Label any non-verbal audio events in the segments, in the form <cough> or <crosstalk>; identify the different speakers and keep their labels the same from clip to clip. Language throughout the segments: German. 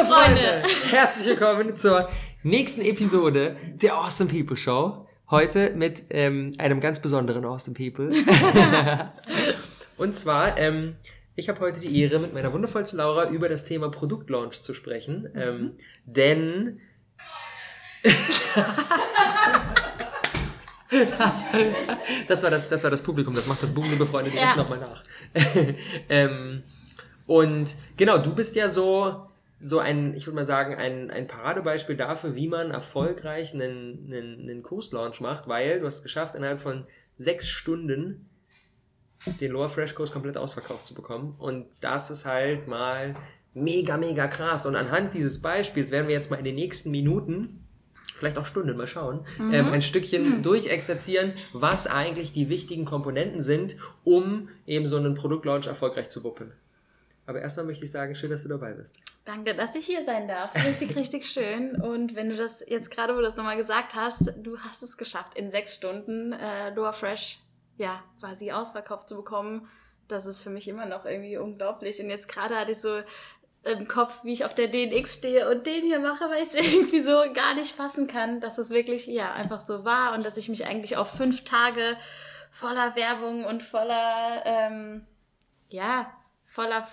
Speaker 1: Liebe Freunde, herzlich willkommen zur nächsten Episode der Awesome People Show. Heute mit ähm, einem ganz besonderen Awesome People. <laughs> Und zwar, ähm, ich habe heute die Ehre, mit meiner wundervollsten Laura über das Thema Produktlaunch zu sprechen. Mhm. Ähm, denn <laughs> das, war das, das war das Publikum, das macht das Boom, liebe Freunde, direkt ja. nochmal nach. <laughs> ähm, und genau, du bist ja so, so ein, ich würde mal sagen, ein, ein Paradebeispiel dafür, wie man erfolgreich einen, einen, einen Kurslaunch macht, weil du hast es geschafft, innerhalb von sechs Stunden den Lower Fresh Kurs komplett ausverkauft zu bekommen. Und das ist halt mal mega, mega krass. Und anhand dieses Beispiels werden wir jetzt mal in den nächsten Minuten vielleicht auch Stunden, mal schauen, mhm. ähm, ein Stückchen mhm. durchexerzieren, was eigentlich die wichtigen Komponenten sind, um eben so einen Produktlaunch erfolgreich zu wuppen. Aber erstmal möchte ich sagen, schön, dass du dabei bist.
Speaker 2: Danke, dass ich hier sein darf. Richtig, richtig schön. Und wenn du das jetzt gerade, wo du das nochmal gesagt hast, du hast es geschafft, in sechs Stunden äh, Loa Fresh ja, quasi ausverkauft zu bekommen. Das ist für mich immer noch irgendwie unglaublich. Und jetzt gerade hatte ich so im Kopf, wie ich auf der DNX stehe und den hier mache, weil ich es <laughs> irgendwie so gar nicht fassen kann, dass es wirklich ja einfach so war und dass ich mich eigentlich auf fünf Tage voller Werbung und voller ähm, ja voller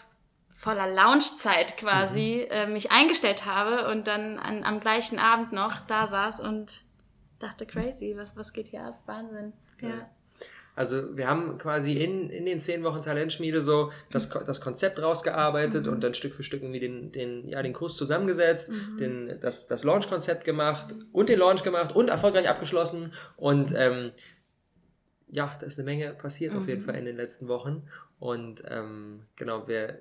Speaker 2: voller Launchzeit quasi mhm. äh, mich eingestellt habe und dann an, am gleichen Abend noch da saß und dachte crazy, was was geht hier ab? Wahnsinn. Ja. ja.
Speaker 1: Also wir haben quasi in, in den zehn Wochen Talentschmiede so das, das Konzept rausgearbeitet mhm. und dann Stück für Stück irgendwie den, den, ja, den Kurs zusammengesetzt, mhm. den, das, das Launch-Konzept gemacht und den Launch gemacht und erfolgreich abgeschlossen. Und ähm, ja, da ist eine Menge passiert mhm. auf jeden mhm. Fall in den letzten Wochen. Und ähm, genau, wir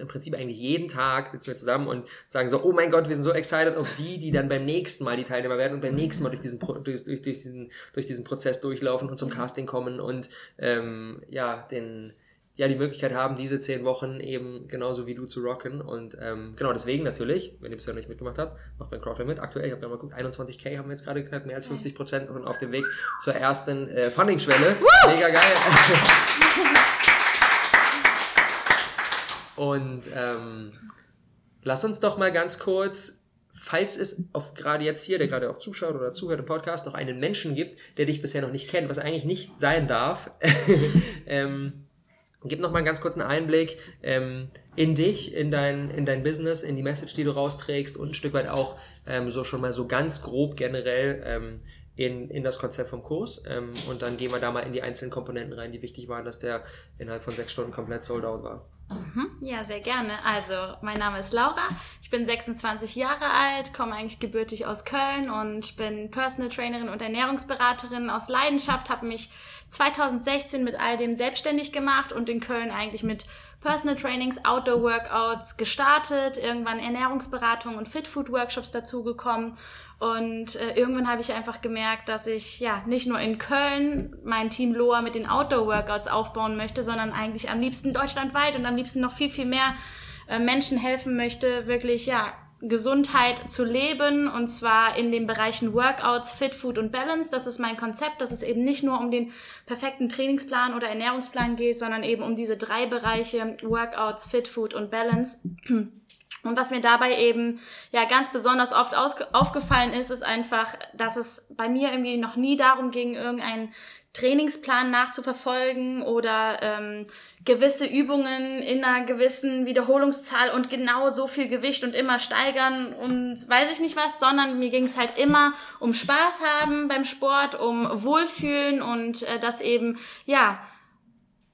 Speaker 1: im Prinzip eigentlich jeden Tag sitzen wir zusammen und sagen so, oh mein Gott, wir sind so excited auf die, die dann beim nächsten Mal die Teilnehmer werden und beim nächsten Mal durch diesen, durch, durch, durch diesen, durch diesen Prozess durchlaufen und zum Casting kommen und ähm, ja, den, ja, die Möglichkeit haben, diese zehn Wochen eben genauso wie du zu rocken. Und ähm, genau deswegen natürlich, wenn ihr bisher noch nicht mitgemacht habt, macht beim Crowdfunding mit. Aktuell, ich habe ja mal geguckt, 21k haben wir jetzt gerade geknackt, mehr als 50 Prozent und auf dem Weg zur ersten äh, Funding-Schwelle. Mega geil. <laughs> Und ähm, lass uns doch mal ganz kurz, falls es auf gerade jetzt hier, der gerade auch zuschaut oder zuhört im Podcast, noch einen Menschen gibt, der dich bisher noch nicht kennt, was eigentlich nicht sein darf, <laughs> ähm, gib noch mal einen ganz kurzen Einblick ähm, in dich, in dein, in dein Business, in die Message, die du rausträgst und ein Stück weit auch ähm, so schon mal so ganz grob generell ähm, in, in das Konzept vom Kurs. Ähm, und dann gehen wir da mal in die einzelnen Komponenten rein, die wichtig waren, dass der innerhalb von sechs Stunden komplett sold out war.
Speaker 2: Mhm. Ja, sehr gerne. Also, mein Name ist Laura. Ich bin 26 Jahre alt, komme eigentlich gebürtig aus Köln und bin Personal Trainerin und Ernährungsberaterin aus Leidenschaft, habe mich 2016 mit all dem selbstständig gemacht und in Köln eigentlich mit Personal Trainings, Outdoor Workouts gestartet, irgendwann Ernährungsberatung und Fit Food Workshops dazugekommen und äh, irgendwann habe ich einfach gemerkt, dass ich ja nicht nur in Köln mein Team Loa mit den Outdoor-Workouts aufbauen möchte, sondern eigentlich am liebsten deutschlandweit und am liebsten noch viel, viel mehr äh, Menschen helfen möchte, wirklich ja Gesundheit zu leben und zwar in den Bereichen Workouts, Fit Food und Balance. Das ist mein Konzept, dass es eben nicht nur um den perfekten Trainingsplan oder Ernährungsplan geht, sondern eben um diese drei Bereiche Workouts, Fit Food und Balance. Und was mir dabei eben ja ganz besonders oft aufgefallen ist, ist einfach, dass es bei mir irgendwie noch nie darum ging, irgendeinen Trainingsplan nachzuverfolgen oder ähm, gewisse Übungen in einer gewissen Wiederholungszahl und genau so viel Gewicht und immer steigern und weiß ich nicht was, sondern mir ging es halt immer um Spaß haben beim Sport, um Wohlfühlen und äh, das eben, ja,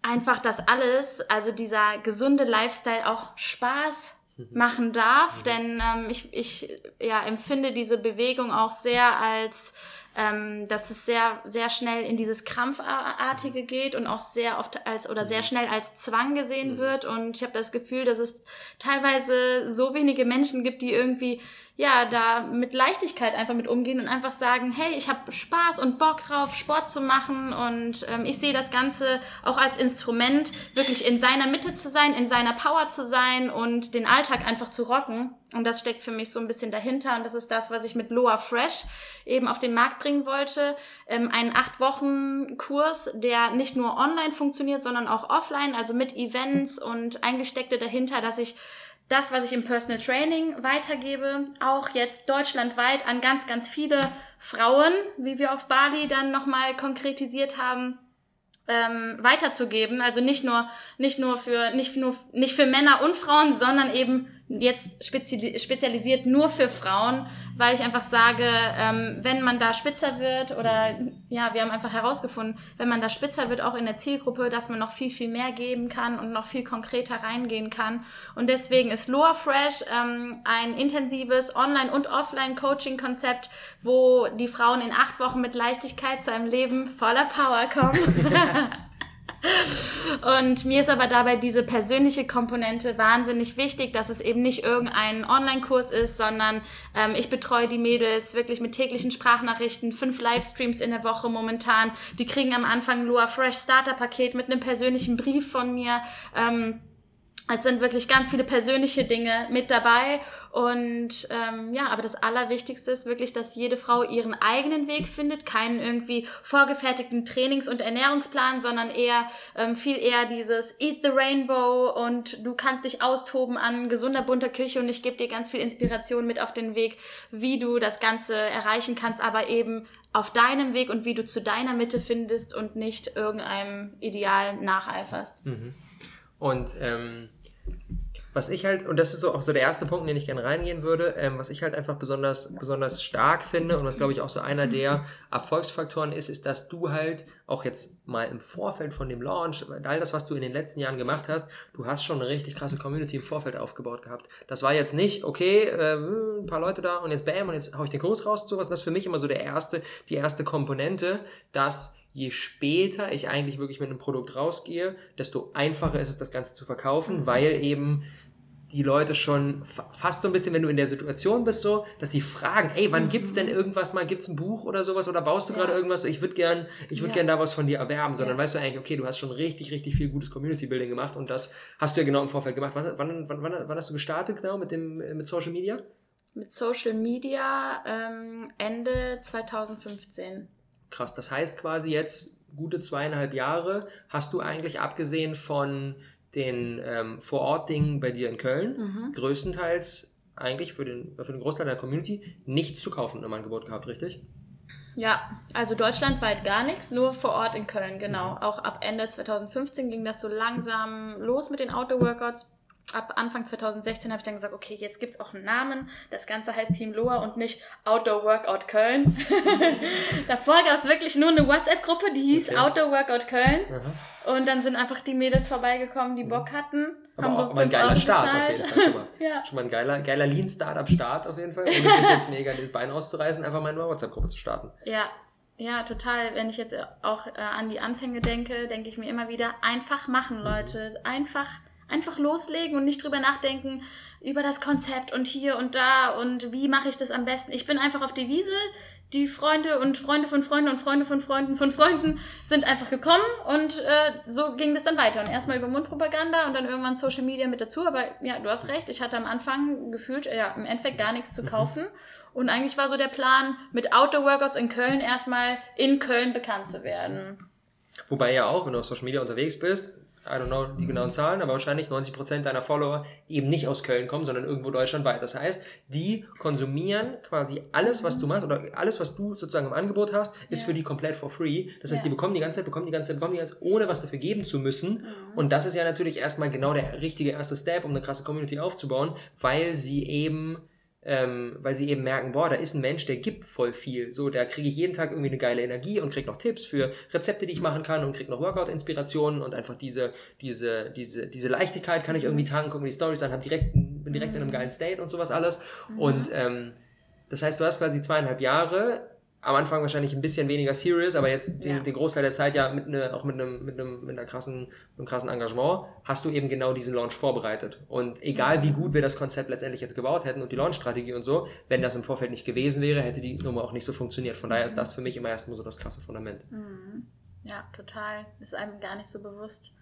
Speaker 2: einfach das alles, also dieser gesunde Lifestyle auch Spaß <laughs> machen darf, mhm. denn ähm, ich, ich ja, empfinde diese Bewegung auch sehr als ähm, dass es sehr sehr schnell in dieses krampfartige mhm. geht und auch sehr oft als oder sehr mhm. schnell als Zwang gesehen wird und ich habe das Gefühl, dass es teilweise so wenige Menschen gibt, die irgendwie ja, da mit Leichtigkeit einfach mit umgehen und einfach sagen, hey, ich habe Spaß und Bock drauf, Sport zu machen und ähm, ich sehe das Ganze auch als Instrument, wirklich in seiner Mitte zu sein, in seiner Power zu sein und den Alltag einfach zu rocken. Und das steckt für mich so ein bisschen dahinter und das ist das, was ich mit Loa Fresh eben auf den Markt bringen wollte. Ähm, einen acht Wochen Kurs, der nicht nur online funktioniert, sondern auch offline, also mit Events und eigentlich steckte dahinter, dass ich das, was ich im Personal Training weitergebe, auch jetzt deutschlandweit an ganz, ganz viele Frauen, wie wir auf Bali dann nochmal konkretisiert haben, ähm, weiterzugeben. Also nicht nur, nicht nur für, nicht nur, nicht für Männer und Frauen, sondern eben jetzt spezialisiert nur für Frauen, weil ich einfach sage, ähm, wenn man da spitzer wird oder ja, wir haben einfach herausgefunden, wenn man da spitzer wird, auch in der Zielgruppe, dass man noch viel, viel mehr geben kann und noch viel konkreter reingehen kann. Und deswegen ist Loa Fresh ähm, ein intensives Online- und Offline-Coaching-Konzept, wo die Frauen in acht Wochen mit Leichtigkeit zu einem Leben voller Power kommen. <laughs> <laughs> Und mir ist aber dabei diese persönliche Komponente wahnsinnig wichtig, dass es eben nicht irgendein Online-Kurs ist, sondern ähm, ich betreue die Mädels wirklich mit täglichen Sprachnachrichten, fünf Livestreams in der Woche momentan. Die kriegen am Anfang Loa Fresh Starter Paket mit einem persönlichen Brief von mir. Ähm, es sind wirklich ganz viele persönliche Dinge mit dabei. Und ähm, ja, aber das Allerwichtigste ist wirklich, dass jede Frau ihren eigenen Weg findet, keinen irgendwie vorgefertigten Trainings- und Ernährungsplan, sondern eher ähm, viel eher dieses Eat the Rainbow und du kannst dich austoben an gesunder bunter Küche und ich gebe dir ganz viel Inspiration mit auf den Weg, wie du das Ganze erreichen kannst, aber eben auf deinem Weg und wie du zu deiner Mitte findest und nicht irgendeinem Ideal nacheiferst.
Speaker 1: Mhm. Und ähm, was ich halt, und das ist so auch so der erste Punkt, in den ich gerne reingehen würde, ähm, was ich halt einfach besonders, besonders stark finde und was glaube ich auch so einer der Erfolgsfaktoren ist, ist, dass du halt auch jetzt mal im Vorfeld von dem Launch, all das, was du in den letzten Jahren gemacht hast, du hast schon eine richtig krasse Community im Vorfeld aufgebaut gehabt. Das war jetzt nicht, okay, äh, ein paar Leute da und jetzt bam und jetzt hau ich den Kurs raus, sowas. Das ist für mich immer so der erste, die erste Komponente, dass je später ich eigentlich wirklich mit einem Produkt rausgehe, desto einfacher ist es, das Ganze zu verkaufen, mhm. weil eben die Leute schon fast so ein bisschen, wenn du in der Situation bist, so, dass sie fragen, ey, wann mhm. gibt's denn irgendwas mal, gibt's ein Buch oder sowas oder baust du ja. gerade irgendwas? Ich würde gern, ich würde ja. gern da was von dir erwerben, sondern ja. weißt du eigentlich, okay, du hast schon richtig, richtig viel gutes Community Building gemacht und das hast du ja genau im Vorfeld gemacht. Wann, wann, wann, wann, wann hast du gestartet genau mit dem, mit Social Media?
Speaker 2: Mit Social Media ähm, Ende 2015.
Speaker 1: Krass, das heißt quasi jetzt gute zweieinhalb Jahre hast du eigentlich abgesehen von den ähm, Vorort-Dingen bei dir in Köln mhm. größtenteils eigentlich für den, für den Großteil der Community nichts zu kaufen im Angebot gehabt, richtig?
Speaker 2: Ja, also deutschlandweit gar nichts, nur vor Ort in Köln, genau. Mhm. Auch ab Ende 2015 ging das so langsam los mit den Outdoor-Workouts ab Anfang 2016 habe ich dann gesagt, okay, jetzt gibt es auch einen Namen. Das Ganze heißt Team Loa und nicht Outdoor Workout Köln. <laughs> Davor gab es wirklich nur eine WhatsApp-Gruppe, die hieß okay. Outdoor Workout Köln. Aha. Und dann sind einfach die Mädels vorbeigekommen, die Bock hatten.
Speaker 1: Aber haben auch so ein geiler Euro Start bezahlt. auf jeden Fall schon mal. <laughs> ja. Schon mal ein geiler, geiler Lean-Startup-Start auf jeden Fall. Um sich jetzt mega das Bein auszureißen, einfach mal in eine WhatsApp-Gruppe zu starten.
Speaker 2: Ja, ja, total. Wenn ich jetzt auch äh, an die Anfänge denke, denke ich mir immer wieder, einfach machen, Leute. Einfach Einfach loslegen und nicht drüber nachdenken über das Konzept und hier und da und wie mache ich das am besten. Ich bin einfach auf die Wiese. Die Freunde und Freunde von Freunden und Freunde von Freunden von Freunden sind einfach gekommen und äh, so ging das dann weiter. Und erstmal über Mundpropaganda und dann irgendwann Social Media mit dazu. Aber ja, du hast recht, ich hatte am Anfang gefühlt, ja, im Endeffekt gar nichts zu mhm. kaufen. Und eigentlich war so der Plan, mit Outdoor-Workouts in Köln erstmal in Köln bekannt zu werden.
Speaker 1: Wobei ja auch, wenn du auf Social Media unterwegs bist, I don't know die genauen Zahlen, aber wahrscheinlich 90% deiner Follower eben nicht aus Köln kommen, sondern irgendwo deutschlandweit. Das heißt, die konsumieren quasi alles, was du machst oder alles, was du sozusagen im Angebot hast, ist ja. für die komplett for free. Das heißt, ja. die bekommen die ganze Zeit, bekommen die ganze Zeit, bekommen die ganze Zeit, ohne was dafür geben zu müssen. Mhm. Und das ist ja natürlich erstmal genau der richtige erste Step, um eine krasse Community aufzubauen, weil sie eben ähm, weil sie eben merken, boah, da ist ein Mensch, der gibt voll viel. So, da kriege ich jeden Tag irgendwie eine geile Energie und kriege noch Tipps für Rezepte, die ich machen kann und kriege noch Workout-Inspirationen und einfach diese, diese, diese, diese Leichtigkeit kann ich irgendwie tanken, gucken die Stories an, hab direkt, bin direkt in einem geilen State und sowas alles. Mhm. Und ähm, das heißt, du hast quasi zweieinhalb Jahre am Anfang wahrscheinlich ein bisschen weniger serious, aber jetzt den, ja. den Großteil der Zeit ja mit ne, auch mit einem, mit einem, mit einer krassen, mit einem krassen Engagement, hast du eben genau diesen Launch vorbereitet. Und egal wie gut wir das Konzept letztendlich jetzt gebaut hätten und die Launchstrategie und so, wenn das im Vorfeld nicht gewesen wäre, hätte die Nummer auch nicht so funktioniert. Von daher ist das für mich immer erstmal so das krasse Fundament.
Speaker 2: Mhm. Ja, total. Ist einem gar nicht so bewusst,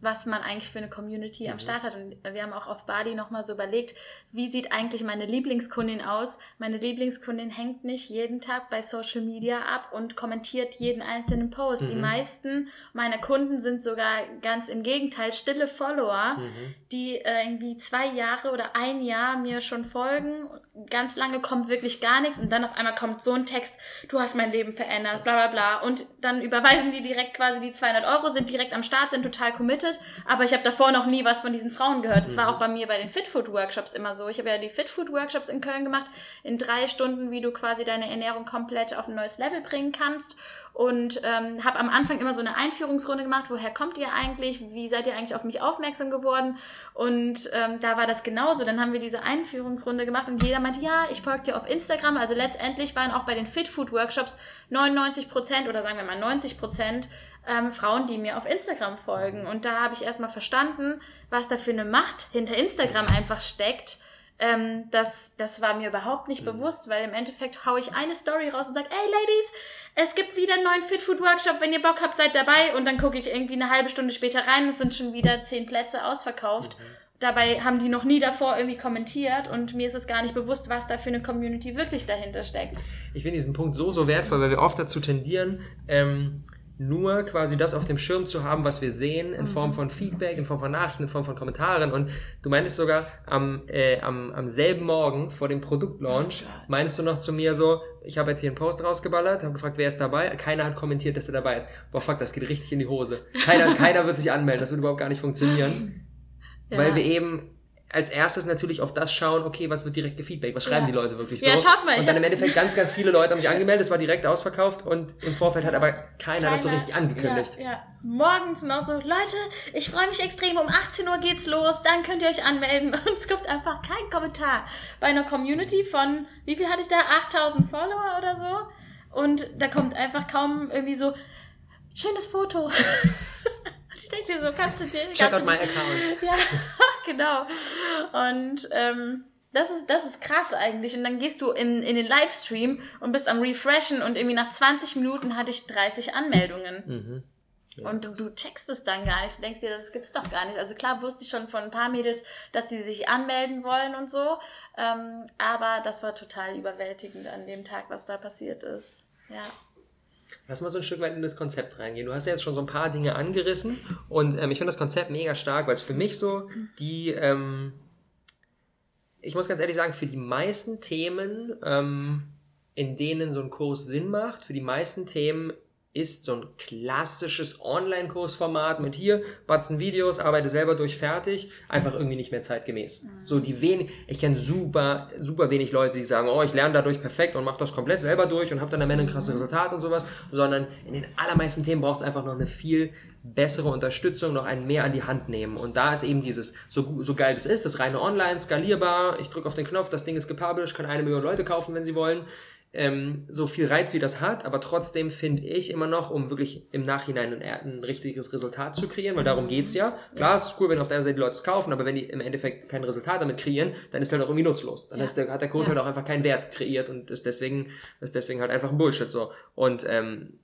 Speaker 2: was man eigentlich für eine Community mhm. am Start hat. Und wir haben auch auf Bali nochmal so überlegt, wie sieht eigentlich meine Lieblingskundin aus? Meine Lieblingskundin hängt nicht jeden Tag bei Social Media ab und kommentiert jeden einzelnen Post. Mhm. Die meisten meiner Kunden sind sogar ganz im Gegenteil stille Follower, mhm. die äh, irgendwie zwei Jahre oder ein Jahr mir schon folgen. Ganz lange kommt wirklich gar nichts und dann auf einmal kommt so ein Text, du hast mein Leben verändert, bla bla bla. Und dann überweisen die direkt quasi die 200 Euro, sind direkt am Start, sind total committed aber ich habe davor noch nie was von diesen Frauen gehört. Das mhm. war auch bei mir bei den Fitfood Workshops immer so. Ich habe ja die Fitfood Workshops in Köln gemacht, in drei Stunden, wie du quasi deine Ernährung komplett auf ein neues Level bringen kannst und ähm, habe am Anfang immer so eine Einführungsrunde gemacht, woher kommt ihr eigentlich, wie seid ihr eigentlich auf mich aufmerksam geworden und ähm, da war das genauso. Dann haben wir diese Einführungsrunde gemacht und jeder meinte, ja, ich folge dir auf Instagram. Also letztendlich waren auch bei den Fitfood Workshops 99 Prozent oder sagen wir mal 90 Prozent ähm, Frauen, die mir auf Instagram folgen. Und da habe ich erstmal verstanden, was da für eine Macht hinter Instagram einfach steckt. Ähm, das, das war mir überhaupt nicht mhm. bewusst, weil im Endeffekt haue ich eine Story raus und sage, ey Ladies, es gibt wieder einen neuen Fit Food Workshop, wenn ihr Bock habt, seid dabei. Und dann gucke ich irgendwie eine halbe Stunde später rein, es sind schon wieder zehn Plätze ausverkauft. Mhm. Dabei haben die noch nie davor irgendwie kommentiert und mir ist es gar nicht bewusst, was da für eine Community wirklich dahinter steckt.
Speaker 1: Ich finde diesen Punkt so, so wertvoll, weil wir oft dazu tendieren, ähm, nur quasi das auf dem Schirm zu haben, was wir sehen, in Form mhm. von Feedback, in Form von Nachrichten, in Form von Kommentaren. Und du meintest sogar am, äh, am, am selben Morgen vor dem Produktlaunch, oh meinst du noch zu mir so, ich habe jetzt hier einen Post rausgeballert, habe gefragt, wer ist dabei? Keiner hat kommentiert, dass er dabei ist. Boah, fuck, das geht richtig in die Hose. Keiner, <laughs> keiner wird sich anmelden, das wird überhaupt gar nicht funktionieren. Ja. Weil wir eben als erstes natürlich auf das schauen, okay, was wird direkt gefeedback, was schreiben ja. die Leute wirklich so. Ja, schaut mal. Und dann im Endeffekt ganz, ganz viele Leute haben sich <laughs> angemeldet, es war direkt ausverkauft und im Vorfeld hat aber keiner, keiner das so richtig angekündigt.
Speaker 2: Ja, ja. Morgens noch so, Leute, ich freue mich extrem, um 18 Uhr geht's los, dann könnt ihr euch anmelden <laughs> und es kommt einfach kein Kommentar. Bei einer Community von, wie viel hatte ich da, 8000 Follower oder so und da kommt einfach kaum irgendwie so, schönes Foto. <laughs> ich denke dir so, kannst du den. Check out my account. <laughs> Ja, <laughs> genau. Und ähm, das ist, das ist krass eigentlich. Und dann gehst du in, in den Livestream und bist am Refreshen und irgendwie nach 20 Minuten hatte ich 30 Anmeldungen. Mhm. Ja, und du checkst es dann gar nicht. Du denkst dir, das gibt's doch gar nicht. Also klar wusste ich schon von ein paar Mädels, dass die sich anmelden wollen und so. Ähm, aber das war total überwältigend an dem Tag, was da passiert ist. Ja.
Speaker 1: Lass mal so ein Stück weit in das Konzept reingehen. Du hast ja jetzt schon so ein paar Dinge angerissen und ähm, ich finde das Konzept mega stark, weil es für mich so die, ähm, ich muss ganz ehrlich sagen, für die meisten Themen, ähm, in denen so ein Kurs Sinn macht, für die meisten Themen ist so ein klassisches Online-Kursformat mit hier, batzen Videos, arbeite selber durch fertig, einfach irgendwie nicht mehr zeitgemäß. Mhm. So die wenig, ich kenne super, super wenig Leute, die sagen, oh, ich lerne dadurch perfekt und mache das komplett selber durch und habe dann am Ende ein krasses mhm. Resultat und sowas, sondern in den allermeisten Themen braucht es einfach noch eine viel bessere Unterstützung, noch einen mehr an die Hand nehmen. Und da ist eben dieses, so, so geil das ist, das reine Online, skalierbar, ich drücke auf den Knopf, das Ding ist gepublished, kann eine Million Leute kaufen, wenn sie wollen ähm, so viel Reiz wie das hat, aber trotzdem finde ich immer noch, um wirklich im Nachhinein ein, ein richtiges Resultat zu kreieren, weil darum geht's ja. Klar, es ist cool, wenn auf der einen Seite die Leute es kaufen, aber wenn die im Endeffekt kein Resultat damit kreieren, dann ist halt auch irgendwie nutzlos. Dann ja. der, hat der Kurs ja. halt auch einfach keinen Wert kreiert und ist deswegen, ist deswegen halt einfach ein Bullshit so. Und ähm,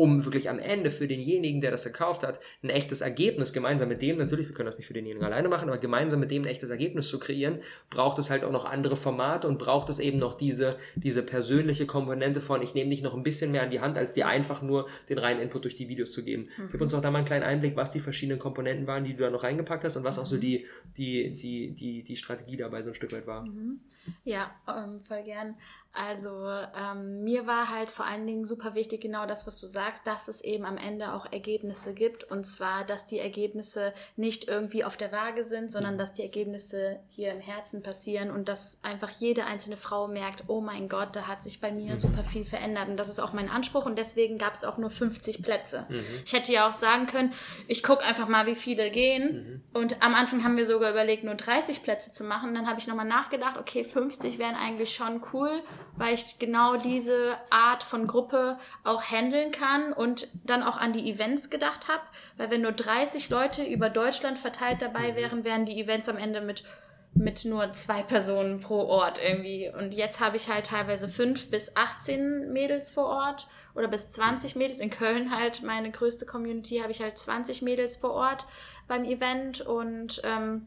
Speaker 1: um wirklich am Ende für denjenigen, der das gekauft hat, ein echtes Ergebnis gemeinsam mit dem, natürlich, wir können das nicht für denjenigen alleine machen, aber gemeinsam mit dem ein echtes Ergebnis zu kreieren, braucht es halt auch noch andere Formate und braucht es eben noch diese, diese persönliche Komponente von, ich nehme dich noch ein bisschen mehr an die Hand, als dir einfach nur den reinen Input durch die Videos zu geben. Mhm. Gib uns doch da mal einen kleinen Einblick, was die verschiedenen Komponenten waren, die du da noch reingepackt hast und was auch so die, die, die, die, die Strategie dabei so ein Stück weit war.
Speaker 2: Mhm. Ja, ähm, voll gern. Also ähm, mir war halt vor allen Dingen super wichtig, genau das, was du sagst, dass es eben am Ende auch Ergebnisse gibt. Und zwar, dass die Ergebnisse nicht irgendwie auf der Waage sind, sondern mhm. dass die Ergebnisse hier im Herzen passieren und dass einfach jede einzelne Frau merkt, oh mein Gott, da hat sich bei mir mhm. super viel verändert. Und das ist auch mein Anspruch und deswegen gab es auch nur 50 Plätze. Mhm. Ich hätte ja auch sagen können, ich gucke einfach mal, wie viele gehen. Mhm. Und am Anfang haben wir sogar überlegt, nur 30 Plätze zu machen. Dann habe ich nochmal nachgedacht, okay, 50 wären eigentlich schon cool weil ich genau diese Art von Gruppe auch handeln kann und dann auch an die Events gedacht habe, weil wenn nur 30 Leute über Deutschland verteilt dabei mhm. wären, wären die Events am Ende mit mit nur zwei Personen pro Ort irgendwie. Und jetzt habe ich halt teilweise fünf bis 18 Mädels vor Ort oder bis 20 Mädels. In Köln halt meine größte Community habe ich halt 20 Mädels vor Ort beim Event und ähm,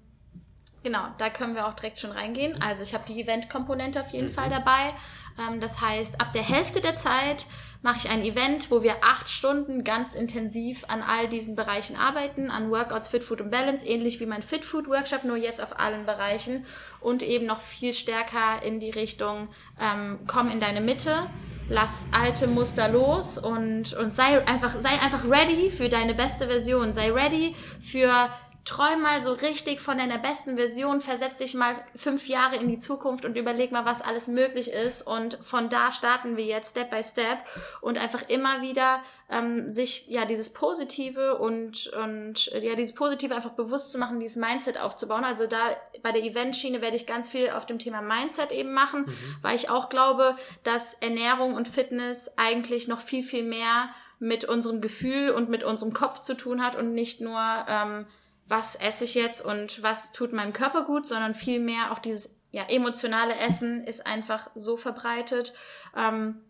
Speaker 2: genau, da können wir auch direkt schon reingehen. Also ich habe die Event-Komponente auf jeden mhm. Fall dabei. Ähm, das heißt, ab der Hälfte der Zeit mache ich ein Event, wo wir acht Stunden ganz intensiv an all diesen Bereichen arbeiten, an Workouts, Fit Food und Balance, ähnlich wie mein Fit Food Workshop, nur jetzt auf allen Bereichen und eben noch viel stärker in die Richtung, ähm, komm in deine Mitte, lass alte Muster los und, und sei einfach, sei einfach ready für deine beste Version, sei ready für träum mal so richtig von deiner besten Version, versetz dich mal fünf Jahre in die Zukunft und überleg mal, was alles möglich ist. Und von da starten wir jetzt Step by Step und einfach immer wieder ähm, sich ja dieses Positive und, und ja dieses Positive einfach bewusst zu machen, dieses Mindset aufzubauen. Also da bei der Eventschiene werde ich ganz viel auf dem Thema Mindset eben machen, mhm. weil ich auch glaube, dass Ernährung und Fitness eigentlich noch viel, viel mehr mit unserem Gefühl und mit unserem Kopf zu tun hat und nicht nur ähm, was esse ich jetzt und was tut meinem Körper gut, sondern vielmehr auch dieses ja, emotionale Essen ist einfach so verbreitet. Ähm,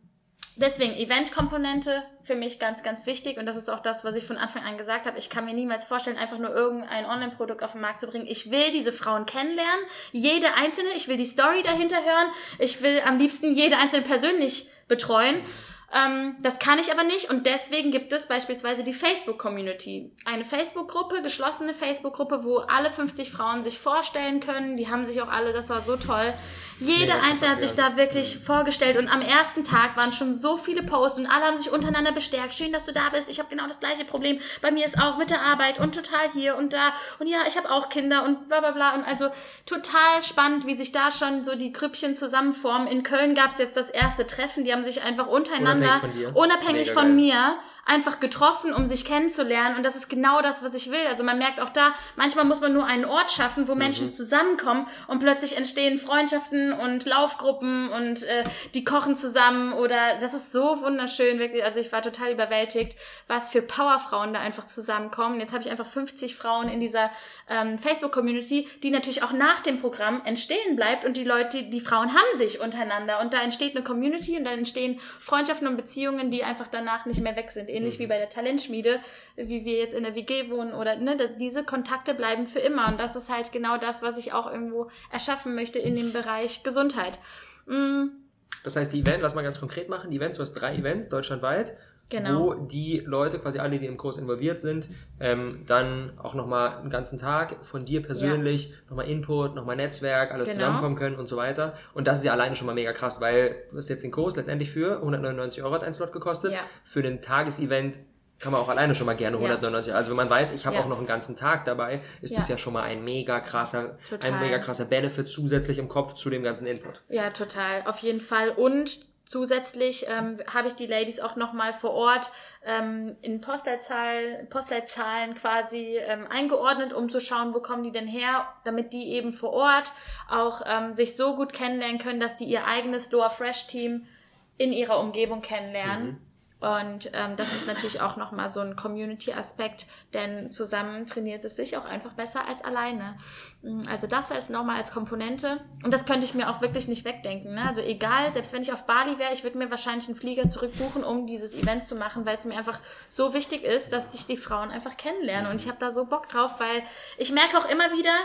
Speaker 2: deswegen Event-Komponente für mich ganz, ganz wichtig und das ist auch das, was ich von Anfang an gesagt habe. Ich kann mir niemals vorstellen, einfach nur irgendein Online-Produkt auf den Markt zu bringen. Ich will diese Frauen kennenlernen, jede einzelne, ich will die Story dahinter hören, ich will am liebsten jede einzelne persönlich betreuen ähm, das kann ich aber nicht und deswegen gibt es beispielsweise die Facebook-Community. Eine Facebook-Gruppe, geschlossene Facebook-Gruppe, wo alle 50 Frauen sich vorstellen können. Die haben sich auch alle, das war so toll. Jede ja, Einzelne hat sich da wirklich mhm. vorgestellt und am ersten Tag waren schon so viele Posts und alle haben sich untereinander bestärkt. Schön, dass du da bist. Ich habe genau das gleiche Problem. Bei mir ist auch mit der Arbeit und total hier und da. Und ja, ich habe auch Kinder und bla bla bla. Und also total spannend, wie sich da schon so die Grüppchen zusammenformen. In Köln gab es jetzt das erste Treffen. Die haben sich einfach untereinander unabhängig von, unabhängig von mir einfach getroffen, um sich kennenzulernen. Und das ist genau das, was ich will. Also man merkt auch da, manchmal muss man nur einen Ort schaffen, wo Menschen mhm. zusammenkommen und plötzlich entstehen Freundschaften und Laufgruppen und äh, die kochen zusammen oder das ist so wunderschön, wirklich. Also ich war total überwältigt, was für Powerfrauen da einfach zusammenkommen. Jetzt habe ich einfach 50 Frauen in dieser ähm, Facebook-Community, die natürlich auch nach dem Programm entstehen bleibt und die Leute, die Frauen haben sich untereinander und da entsteht eine Community und da entstehen Freundschaften und Beziehungen, die einfach danach nicht mehr weg sind ähnlich mhm. wie bei der Talentschmiede, wie wir jetzt in der WG wohnen oder ne, das, diese Kontakte bleiben für immer und das ist halt genau das, was ich auch irgendwo erschaffen möchte in dem Bereich Gesundheit.
Speaker 1: Mhm. Das heißt, die Events, lass mal ganz konkret machen, die Events, du hast drei Events deutschlandweit, genau. wo die Leute, quasi alle, die im Kurs involviert sind, ähm, dann auch nochmal einen ganzen Tag von dir persönlich, ja. nochmal Input, nochmal Netzwerk, alle genau. zusammenkommen können und so weiter. Und das ist ja alleine schon mal mega krass, weil du hast jetzt den Kurs letztendlich für 199 Euro hat ein Slot gekostet. Ja. Für den Tagesevent kann man auch alleine schon mal gerne 199. Ja. Also wenn man weiß, ich habe ja. auch noch einen ganzen Tag dabei, ist ja. das ja schon mal ein mega krasser, total. ein mega krasser Benefit zusätzlich im Kopf zu dem ganzen Input.
Speaker 2: Ja, total, auf jeden Fall. Und Zusätzlich ähm, habe ich die Ladies auch nochmal vor Ort ähm, in Postleitzahl, Postleitzahlen quasi ähm, eingeordnet, um zu schauen, wo kommen die denn her, damit die eben vor Ort auch ähm, sich so gut kennenlernen können, dass die ihr eigenes Lower Fresh Team in ihrer Umgebung kennenlernen. Mhm. Und ähm, das ist natürlich auch nochmal so ein Community-Aspekt, denn zusammen trainiert es sich auch einfach besser als alleine. Mm, also das als nochmal als Komponente. Und das könnte ich mir auch wirklich nicht wegdenken. Ne? Also egal, selbst wenn ich auf Bali wäre, ich würde mir wahrscheinlich einen Flieger zurückbuchen, um dieses Event zu machen, weil es mir einfach so wichtig ist, dass ich die Frauen einfach kennenlerne. Und ich habe da so Bock drauf, weil ich merke auch immer wieder,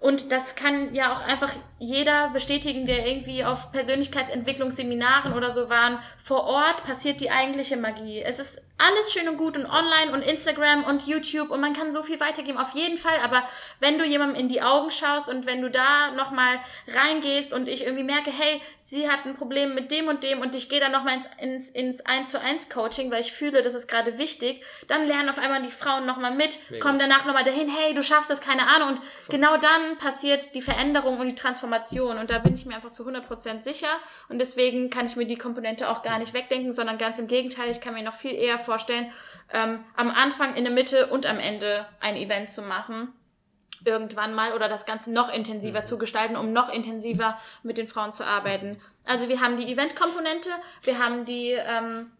Speaker 2: und das kann ja auch einfach jeder bestätigen, der irgendwie auf Persönlichkeitsentwicklungsseminaren oder so waren. Vor Ort passiert die eigentliche Magie. Es ist alles schön und gut und online und Instagram und YouTube und man kann so viel weitergeben, auf jeden Fall. Aber wenn du jemandem in die Augen schaust und wenn du da nochmal reingehst und ich irgendwie merke, hey, sie hat ein Problem mit dem und dem und ich gehe dann nochmal ins, ins, ins 1 zu 1 Coaching, weil ich fühle, das ist gerade wichtig, dann lernen auf einmal die Frauen nochmal mit, Mega. kommen danach nochmal dahin, hey, du schaffst das, keine Ahnung. Und Voll. genau dann passiert die Veränderung und die Transformation. Und da bin ich mir einfach zu 100% sicher. Und deswegen kann ich mir die Komponente auch gar nicht wegdenken, sondern ganz im Gegenteil, ich kann mir noch viel eher vorstellen, ähm, am Anfang, in der Mitte und am Ende ein Event zu machen. Irgendwann mal oder das Ganze noch intensiver mhm. zu gestalten, um noch intensiver mit den Frauen zu arbeiten. Also wir haben die Event-Komponente, wir haben die ähm,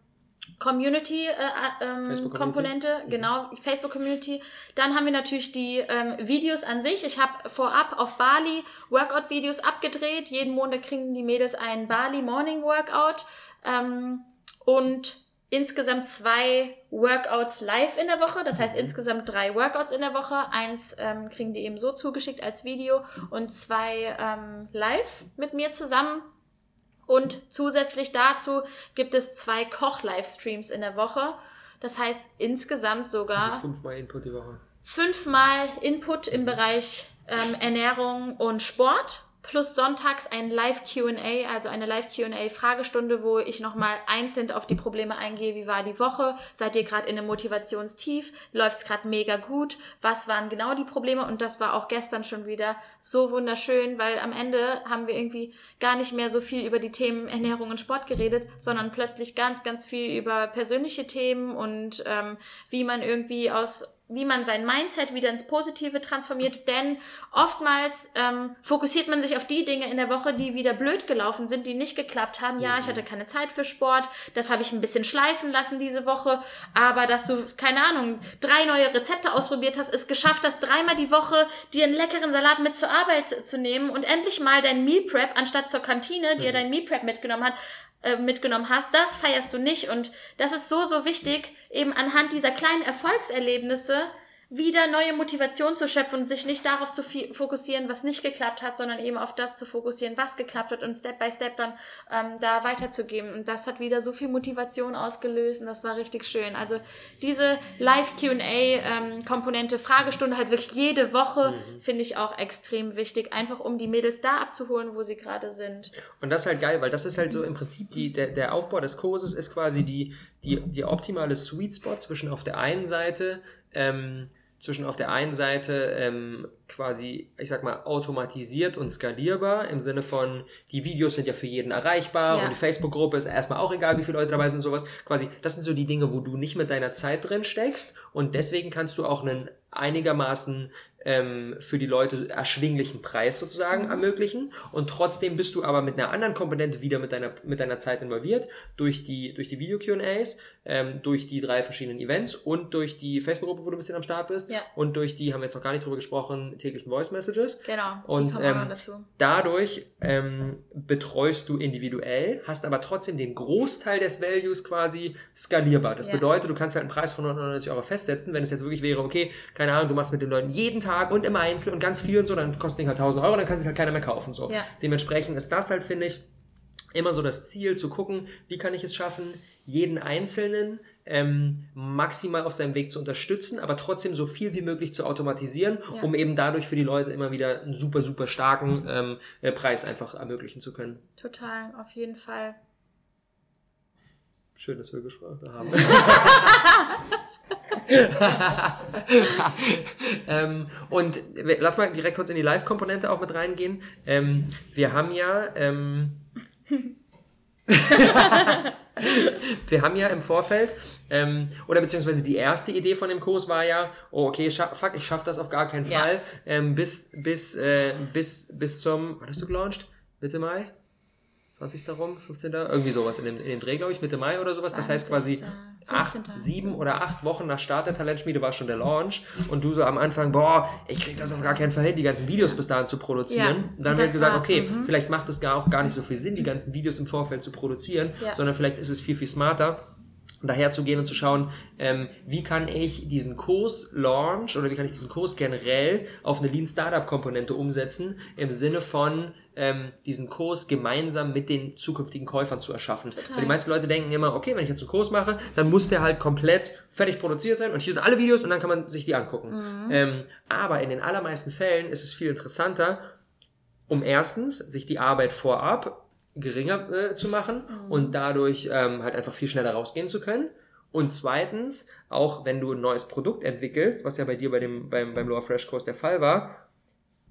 Speaker 2: Community-Komponente, äh, ähm, mhm. genau, Facebook-Community. Dann haben wir natürlich die ähm, Videos an sich. Ich habe vorab auf Bali Workout-Videos abgedreht. Jeden Monat kriegen die Mädels einen Bali Morning Workout. Ähm, und insgesamt zwei Workouts live in der Woche. Das heißt mhm. insgesamt drei Workouts in der Woche. Eins ähm, kriegen die eben so zugeschickt als Video und zwei ähm, live mit mir zusammen. Und zusätzlich dazu gibt es zwei Koch-Livestreams in der Woche. Das heißt insgesamt sogar.
Speaker 1: Also fünfmal Input die Woche.
Speaker 2: Fünfmal Input im Bereich ähm, Ernährung und Sport plus sonntags ein Live-QA, also eine Live-QA-Fragestunde, wo ich nochmal einzeln auf die Probleme eingehe. Wie war die Woche? Seid ihr gerade in einem Motivationstief? Läuft es gerade mega gut? Was waren genau die Probleme? Und das war auch gestern schon wieder so wunderschön, weil am Ende haben wir irgendwie gar nicht mehr so viel über die Themen Ernährung und Sport geredet, sondern plötzlich ganz, ganz viel über persönliche Themen und ähm, wie man irgendwie aus wie man sein Mindset wieder ins Positive transformiert, denn oftmals ähm, fokussiert man sich auf die Dinge in der Woche, die wieder blöd gelaufen sind, die nicht geklappt haben. Ja, ich hatte keine Zeit für Sport, das habe ich ein bisschen schleifen lassen diese Woche, aber dass du, keine Ahnung, drei neue Rezepte ausprobiert hast, es geschafft hast, dreimal die Woche dir einen leckeren Salat mit zur Arbeit zu nehmen und endlich mal dein Meal Prep anstatt zur Kantine, dir dein Meal Prep mitgenommen hat, äh, mitgenommen hast, das feierst du nicht. Und das ist so, so wichtig, eben anhand dieser kleinen Erfolgserlebnisse wieder neue Motivation zu schöpfen und sich nicht darauf zu fokussieren, was nicht geklappt hat, sondern eben auf das zu fokussieren, was geklappt hat und Step by Step dann ähm, da weiterzugeben. Und das hat wieder so viel Motivation ausgelöst und das war richtig schön. Also diese Live-QA-Komponente, ähm, Fragestunde halt wirklich jede Woche, mhm. finde ich auch extrem wichtig, einfach um die Mädels da abzuholen, wo sie gerade sind.
Speaker 1: Und das ist halt geil, weil das ist halt so im Prinzip die, der, der Aufbau des Kurses ist quasi die, die, die optimale Sweet Spot zwischen auf der einen Seite ähm, zwischen auf der einen Seite ähm, quasi, ich sag mal, automatisiert und skalierbar im Sinne von, die Videos sind ja für jeden erreichbar ja. und die Facebook-Gruppe ist erstmal auch egal, wie viele Leute dabei sind und sowas. Quasi, das sind so die Dinge, wo du nicht mit deiner Zeit drin steckst und deswegen kannst du auch einen einigermaßen ähm, für die Leute erschwinglichen Preis sozusagen mhm. ermöglichen. Und trotzdem bist du aber mit einer anderen Komponente wieder mit deiner, mit deiner Zeit involviert, durch die, durch die Video-QAs, ähm, durch die drei verschiedenen Events und durch die Facebook-Gruppe, wo du ein bisschen am Start bist. Ja. Und durch die, haben wir jetzt noch gar nicht drüber gesprochen, täglichen Voice-Messages. Genau. Und ähm, dadurch ähm, betreust du individuell, hast aber trotzdem den Großteil des Values quasi skalierbar. Das ja. bedeutet, du kannst halt einen Preis von 199 Euro festsetzen, wenn es jetzt wirklich wäre, okay, keine Ahnung, du machst mit den Leuten jeden Tag und immer einzeln und ganz viel und so, dann kostet Ding halt 1000 Euro, dann kann sich halt keiner mehr kaufen. So. Ja. Dementsprechend ist das halt, finde ich, immer so das Ziel, zu gucken, wie kann ich es schaffen, jeden Einzelnen ähm, maximal auf seinem Weg zu unterstützen, aber trotzdem so viel wie möglich zu automatisieren, ja. um eben dadurch für die Leute immer wieder einen super, super starken ähm, äh, Preis einfach ermöglichen zu können.
Speaker 2: Total, auf jeden Fall.
Speaker 1: Schön, dass wir gesprochen haben. <laughs> <laughs> ähm, und lass mal direkt kurz in die Live-Komponente auch mit reingehen. Ähm, wir haben ja. Ähm, <laughs> <laughs> wir haben ja im Vorfeld, ähm, oder beziehungsweise die erste Idee von dem Kurs war ja, oh, okay, fuck, ich schaff das auf gar keinen Fall, ja. ähm, bis, bis, äh, bis, bis zum, wann hast du gelauncht? Mitte Mai? 20. rum, 15. Irgendwie sowas in dem, in dem Dreh, glaube ich, Mitte Mai oder sowas. Das heißt quasi acht, sieben oder acht Wochen nach Start der Talentschmiede war schon der Launch und du so am Anfang, boah, ich krieg das auf gar keinen Fall hin, die ganzen Videos bis dahin zu produzieren. Ja, und dann wird gesagt, okay, mhm. vielleicht macht es gar auch gar nicht so viel Sinn, die ganzen Videos im Vorfeld zu produzieren, sondern vielleicht ist es viel, viel smarter, daher zu gehen und zu schauen, ähm, wie kann ich diesen Kurs Launch oder wie kann ich diesen Kurs generell auf eine Lean Startup Komponente umsetzen, im Sinne von ähm, diesen Kurs gemeinsam mit den zukünftigen Käufern zu erschaffen. Total. Weil die meisten Leute denken immer, okay, wenn ich jetzt einen Kurs mache, dann muss der halt komplett fertig produziert sein und hier sind alle Videos und dann kann man sich die angucken. Mhm. Ähm, aber in den allermeisten Fällen ist es viel interessanter, um erstens sich die Arbeit vorab geringer äh, zu machen mhm. und dadurch ähm, halt einfach viel schneller rausgehen zu können. Und zweitens, auch wenn du ein neues Produkt entwickelst, was ja bei dir bei dem, beim, beim Lower Fresh Kurs der Fall war,